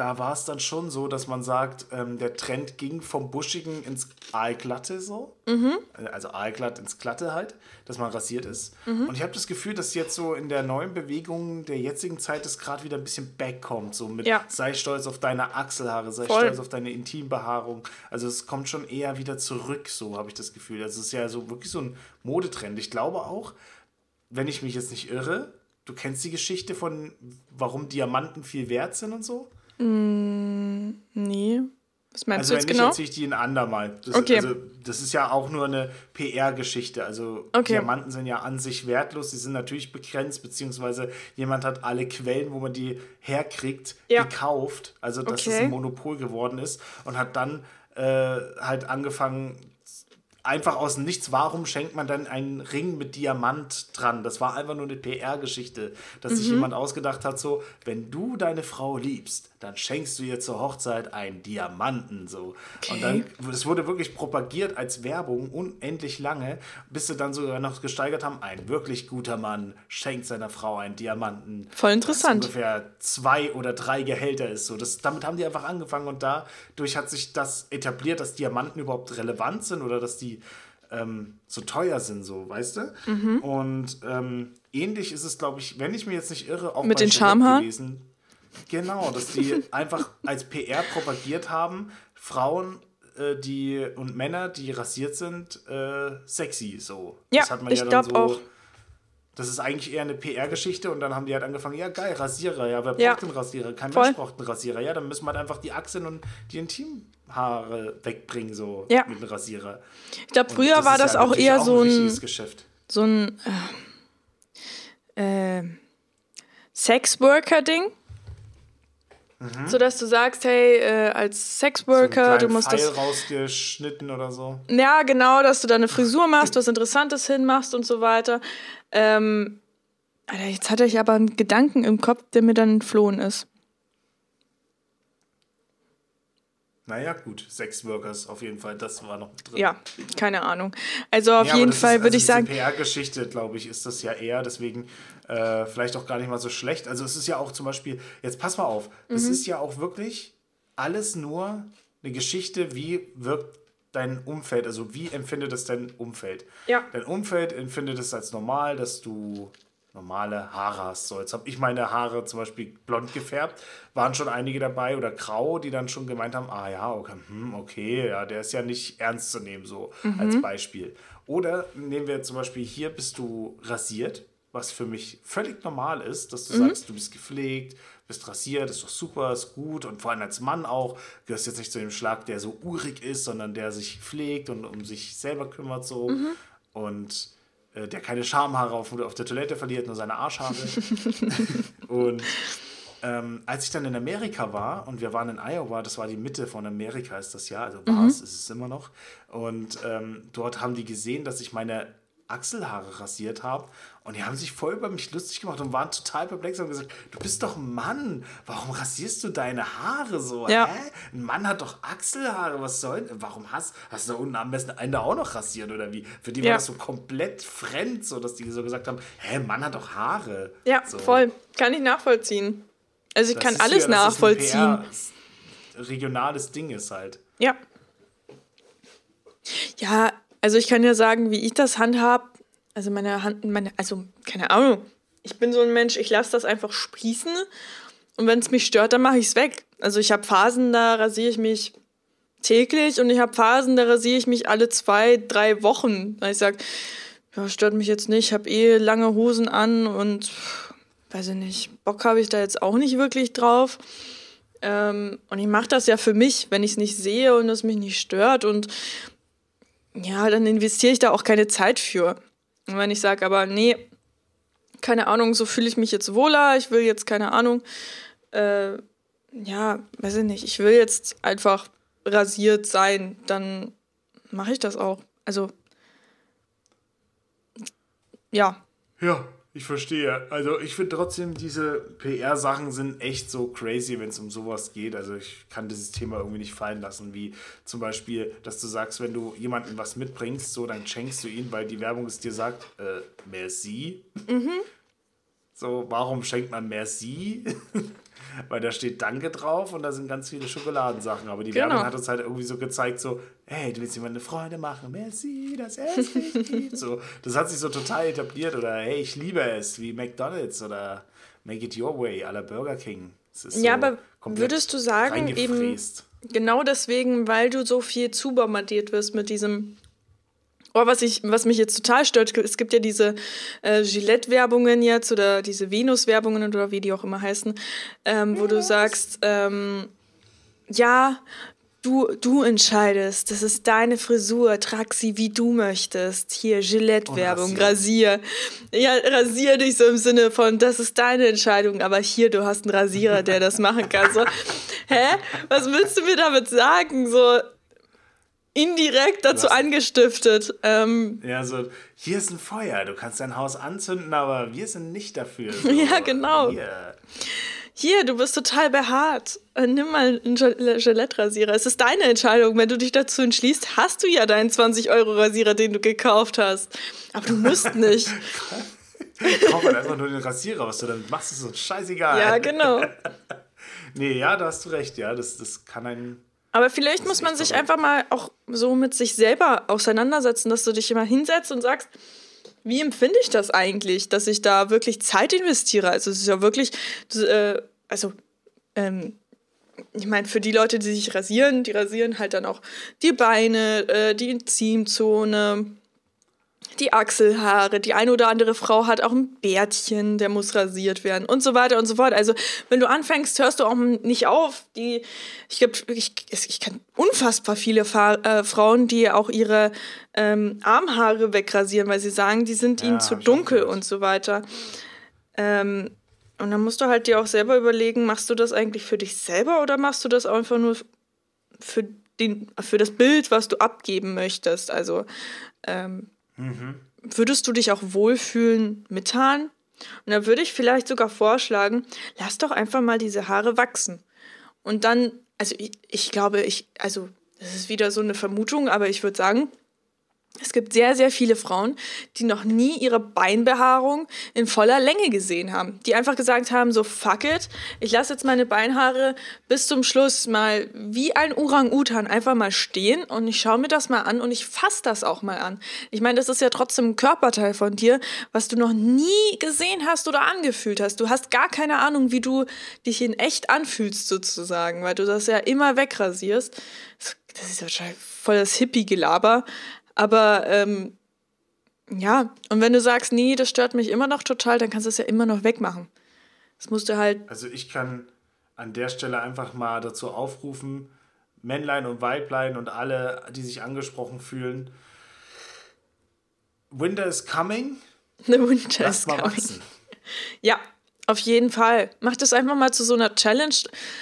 Da war es dann schon so, dass man sagt, ähm, der Trend ging vom Buschigen ins Aalglatte so. Mhm. Also Aalglatt ins Glatte halt, dass man rasiert ist. Mhm. Und ich habe das Gefühl, dass jetzt so in der neuen Bewegung der jetzigen Zeit es gerade wieder ein bisschen backkommt. So mit ja. sei stolz auf deine Achselhaare, sei Voll. stolz auf deine Intimbehaarung. Also es kommt schon eher wieder zurück, so habe ich das Gefühl. Also es ist ja so wirklich so ein Modetrend. Ich glaube auch, wenn ich mich jetzt nicht irre, du kennst die Geschichte von, warum Diamanten viel wert sind und so? Mm, nee. Was meinst also du jetzt wenn genau? erzähle ich die ein andermal. Das, okay. Also, das ist ja auch nur eine PR-Geschichte. Also okay. Diamanten sind ja an sich wertlos. Sie sind natürlich begrenzt, beziehungsweise jemand hat alle Quellen, wo man die herkriegt, ja. gekauft. Also dass okay. es ein Monopol geworden ist und hat dann äh, halt angefangen, einfach aus nichts, warum schenkt man dann einen Ring mit Diamant dran? Das war einfach nur eine PR-Geschichte, dass mhm. sich jemand ausgedacht hat, so, wenn du deine Frau liebst, dann schenkst du ihr zur Hochzeit einen Diamanten, so. Okay. Und dann, es wurde wirklich propagiert als Werbung unendlich lange, bis sie dann sogar noch gesteigert haben, ein wirklich guter Mann schenkt seiner Frau einen Diamanten. Voll interessant. Ungefähr zwei oder drei Gehälter ist, so. Das, damit haben die einfach angefangen und dadurch hat sich das etabliert, dass Diamanten überhaupt relevant sind oder dass die ähm, so teuer sind, so, weißt du? Mhm. Und ähm, ähnlich ist es, glaube ich, wenn ich mir jetzt nicht irre, auch mit den Schamhaaren gewesen. Genau, dass die einfach als PR propagiert haben, Frauen äh, die und Männer, die rasiert sind, äh, sexy, so. Ja, das hat man ich ja dann so. Auch. Das ist eigentlich eher eine PR-Geschichte und dann haben die halt angefangen, ja geil, Rasierer, ja, wer ja. braucht einen Rasierer? Kein Voll. Mensch braucht einen Rasierer, ja, dann müssen wir halt einfach die Achseln und die Intimhaare wegbringen, so ja. mit einem Rasierer. Ich glaube, früher das war das ja auch eher auch so ein, Geschäft. so ein äh, äh, Sexworker-Ding. Mhm. So dass du sagst, hey, äh, als Sexworker, so du musst Pfeil das. rausgeschnitten oder so. Ja, genau, dass du da eine Frisur machst, was Interessantes hinmachst und so weiter. Ähm, Alter, jetzt hatte ich aber einen Gedanken im Kopf, der mir dann entflohen ist. Naja, gut, Sexworkers auf jeden Fall, das war noch drin. Ja, keine Ahnung. Also auf ja, jeden Fall würde also ich sagen. PR-Geschichte, glaube ich, ist das ja eher, deswegen äh, vielleicht auch gar nicht mal so schlecht. Also es ist ja auch zum Beispiel, jetzt pass mal auf, es mhm. ist ja auch wirklich alles nur eine Geschichte, wie wirkt dein Umfeld, also wie empfindet es dein Umfeld? Ja. Dein Umfeld empfindet es als normal, dass du normale Haare hast. So, jetzt habe ich meine Haare zum Beispiel blond gefärbt, waren schon einige dabei oder grau, die dann schon gemeint haben, ah ja, okay, hm, okay, ja, der ist ja nicht ernst zu nehmen, so mhm. als Beispiel. Oder nehmen wir zum Beispiel, hier bist du rasiert, was für mich völlig normal ist, dass du mhm. sagst, du bist gepflegt, bist rasiert, ist doch super, ist gut und vor allem als Mann auch, gehörst jetzt nicht zu dem Schlag, der so urig ist, sondern der sich pflegt und um sich selber kümmert so mhm. und der keine Schamhaare auf, auf der Toilette verliert, nur seine Arschhaare. und ähm, als ich dann in Amerika war und wir waren in Iowa, das war die Mitte von Amerika, ist das ja, also war es, mhm. ist es immer noch. Und ähm, dort haben die gesehen, dass ich meine Achselhaare rasiert habe. Und die haben sich voll über mich lustig gemacht und waren total perplex und gesagt, du bist doch ein Mann, warum rasierst du deine Haare so? Ja. Hä? Ein Mann hat doch Achselhaare, was soll Warum hast, hast du da unten am besten Ende auch noch rasiert oder wie? Für die ja. war das so komplett fremd, so dass die so gesagt haben, hä, Mann hat doch Haare. Ja, so. voll. Kann ich nachvollziehen. Also ich das kann alles ja, nachvollziehen. regionales Ding ist halt. Ja. Ja, also ich kann ja sagen, wie ich das handhab. Also meine Hand, meine, also keine Ahnung. Ich bin so ein Mensch, ich lasse das einfach sprießen. Und wenn es mich stört, dann mache ich es weg. Also ich habe Phasen, da rasiere ich mich täglich und ich habe Phasen, da rasiere ich mich alle zwei, drei Wochen. Weil ich sage, ja, stört mich jetzt nicht, ich habe eh lange Hosen an und weiß ich nicht, Bock habe ich da jetzt auch nicht wirklich drauf. Ähm, und ich mache das ja für mich, wenn ich es nicht sehe und es mich nicht stört. Und ja, dann investiere ich da auch keine Zeit für. Und wenn ich sage, aber nee, keine Ahnung, so fühle ich mich jetzt wohler, ich will jetzt, keine Ahnung, äh, ja, weiß ich nicht, ich will jetzt einfach rasiert sein, dann mache ich das auch. Also, ja. Ja, ich verstehe. Also ich finde trotzdem, diese PR-Sachen sind echt so crazy, wenn es um sowas geht. Also ich kann dieses Thema irgendwie nicht fallen lassen, wie zum Beispiel, dass du sagst, wenn du jemandem was mitbringst, so dann schenkst du ihn, weil die Werbung es dir sagt, äh, merci. Mhm. So, warum schenkt man Merci? Weil da steht Danke drauf und da sind ganz viele Schokoladensachen. Aber die Genau. Werbung hat uns halt irgendwie so gezeigt, so, hey, du willst jemand eine Freude machen, merci, dass er es gibt. So, das hat sich so total etabliert. Oder hey, ich liebe es, wie McDonalds oder Make it your way, la Burger King. Es ist Ja, so aber würdest du sagen, eben genau deswegen, weil du so viel zubombardiert wirst mit diesem. Oh, was, ich, was mich jetzt total stört, es gibt ja diese äh, Gillette-Werbungen jetzt oder diese Venus-Werbungen oder wie die auch immer heißen, ähm, wo du sagst, ähm, ja, du, du entscheidest, das ist deine Frisur, trag sie wie du möchtest. Hier, Gillette-Werbung, Und rasier. Ja, rasier dich so im Sinne von, das ist deine Entscheidung, aber hier, du hast einen Rasierer, der das machen kann. So, hä? Was willst du mir damit sagen? So indirekt dazu hast- angestiftet. Ähm, Ja, so, hier ist ein Feuer, du kannst dein Haus anzünden, aber wir sind nicht dafür. So, Ja, genau. Hier. hier, du bist total behaart. Äh, Nimm mal einen Gil- Gillette-Rasierer. Es ist deine Entscheidung. Wenn du dich dazu entschließt, hast du ja deinen 20-Euro-Rasierer, den du gekauft hast. Aber du musst nicht. Kauf halt einfach nur den Rasierer, was du damit machst, ist so scheißegal. ja, genau. Nee, ja, da hast du recht, ja, das, das kann ein. Aber vielleicht muss man sich einfach mal auch so mit sich selber auseinandersetzen, dass du dich immer hinsetzt und sagst, wie empfinde ich das eigentlich, dass ich da wirklich Zeit investiere? Also es ist ja wirklich, äh, also ähm, ich meine, für die Leute, die sich rasieren, die rasieren halt dann auch die Beine, äh, die Intimzone, die Achselhaare. Die eine oder andere Frau hat auch ein Bärtchen, der muss rasiert werden und so weiter und so fort. Also, wenn du anfängst, hörst du auch nicht auf. Die, ich glaube, ich, ich kenne unfassbar viele Fa äh, Frauen, die auch ihre ähm, Armhaare wegrasieren, weil sie sagen, die sind Ja, ihnen zu dunkel und so weiter. Ähm, und dann musst du halt dir auch selber überlegen, machst du das eigentlich für dich selber oder machst du das einfach nur für, den, für das Bild, was du abgeben möchtest? Also ähm, würdest du dich auch wohlfühlen mit Haaren? Und da würde ich vielleicht sogar vorschlagen, lass doch einfach mal diese Haare wachsen. Und dann, also ich, ich glaube, ich, also das ist wieder so eine Vermutung, aber ich würde sagen, es gibt sehr, sehr viele Frauen, die noch nie ihre Beinbehaarung in voller Länge gesehen haben. Die einfach gesagt haben, so fuck it, ich lasse jetzt meine Beinhaare bis zum Schluss mal wie ein Orang-Utan einfach mal stehen und ich schaue mir das mal an und ich fasse das auch mal an. Ich meine, das ist ja trotzdem ein Körperteil von dir, was du noch nie gesehen hast oder angefühlt hast. Du hast gar keine Ahnung, wie du dich in echt anfühlst sozusagen, weil du das ja immer wegrasierst. Das ist wahrscheinlich voll das Hippie-Gelaber. Aber ähm, ja, und wenn du sagst, nee, das stört mich immer noch total, dann kannst du es ja immer noch wegmachen. Das musst du halt, Also ich kann an der Stelle einfach mal dazu aufrufen, Männlein und Weiblein und alle, die sich angesprochen fühlen. Winter is coming. eine Winter Lass is mal coming. wachsen. Ja, auf jeden Fall. Mach das einfach mal zu so einer Challenge,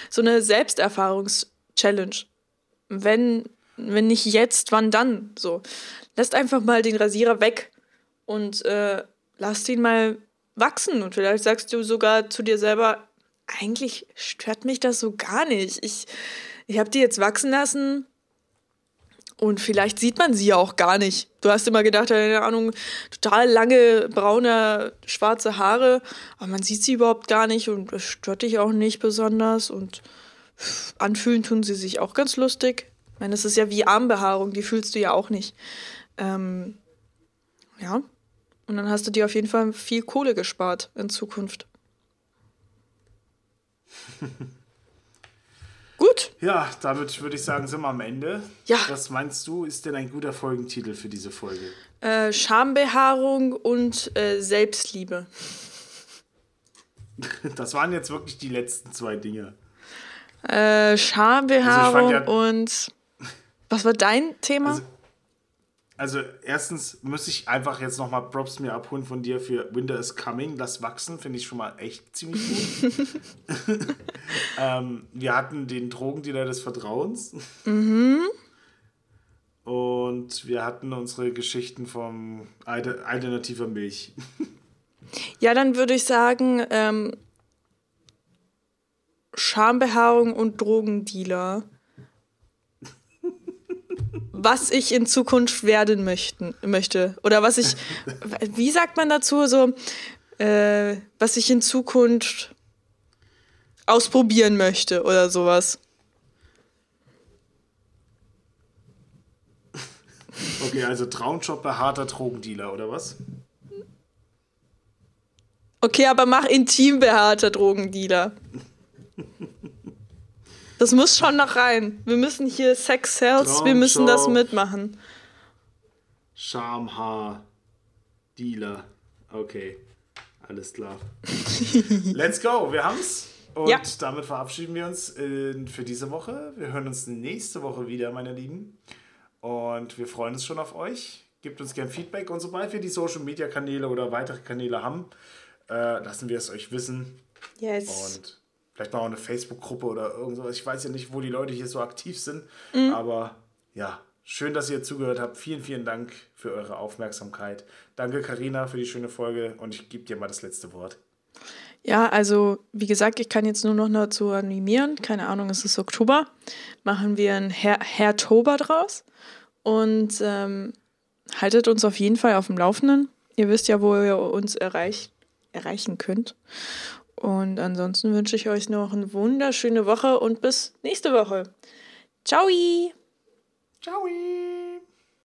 so eine Selbsterfahrungs-Challenge. Wenn, wenn nicht jetzt, wann dann? So. Lasst einfach mal den Rasierer weg und äh, lasst ihn mal wachsen. Und vielleicht sagst du sogar zu dir selber, eigentlich stört mich das so gar nicht. Ich, ich habe die jetzt wachsen lassen und vielleicht sieht man sie ja auch gar nicht. Du hast immer gedacht, keine Ahnung, total lange, braune, schwarze Haare, aber man sieht sie überhaupt gar nicht und es stört dich auch nicht besonders und anfühlen tun sie sich auch ganz lustig. Ich meine, das ist ja wie Armbehaarung, die fühlst du ja auch nicht. Ähm, ja, und dann hast du dir auf jeden Fall viel Kohle gespart in Zukunft. Gut, Ja, damit würde ich sagen, sind wir am Ende. Ja. Was meinst du, ist denn ein guter Folgentitel für diese Folge? äh, Schambehaarung und äh, Selbstliebe. Das waren jetzt wirklich die letzten zwei Dinge. Äh, Schambehaarung Also fand und was war dein Thema? Also- Also erstens muss ich einfach jetzt nochmal Props mir abholen von dir für Winter is Coming. Lass wachsen, finde ich schon mal echt ziemlich gut. ähm, wir hatten den Drogendealer des Vertrauens. Und wir hatten unsere Geschichten vom Alter, alternativer Milch. ja, dann würde ich sagen, ähm, Schambehaarung und Drogendealer. Was ich in Zukunft werden möchten, möchte. Oder was ich, wie sagt man dazu, so, äh, was ich in Zukunft ausprobieren möchte oder sowas. Okay, also Traumjob bei harter Drogendealer, oder was? Okay, aber mach intim behaarter Drogendealer. Das muss schon noch rein. Wir müssen hier Sex Sales, wir müssen das mitmachen. Schamhaar Dealer. Okay, alles klar. Let's go, wir haben's. Und ja. damit verabschieden wir uns äh, für diese Woche. Wir hören uns nächste Woche wieder, meine Lieben. Und wir freuen uns schon auf euch. Gebt uns gern Feedback und sobald wir die Social Media Kanäle oder weitere Kanäle haben, äh, lassen wir es euch wissen. Yes. Und vielleicht mal auch eine Facebook-Gruppe oder irgendwas. Ich weiß ja nicht, wo die Leute hier so aktiv sind, mhm. aber ja, schön, dass ihr zugehört habt. Vielen, vielen Dank für eure Aufmerksamkeit. Danke, Karina, für die schöne Folge und ich gebe dir mal das letzte Wort. Ja, also wie gesagt, ich kann jetzt nur noch dazu animieren. Keine Ahnung, es ist Oktober. Machen wir ein Her Hertober draus. Und ähm, haltet uns auf jeden Fall auf dem Laufenden. Ihr wisst ja, wo ihr uns erreich erreichen könnt. Und ansonsten wünsche ich euch noch eine wunderschöne Woche und bis nächste Woche. Ciao! Ciao!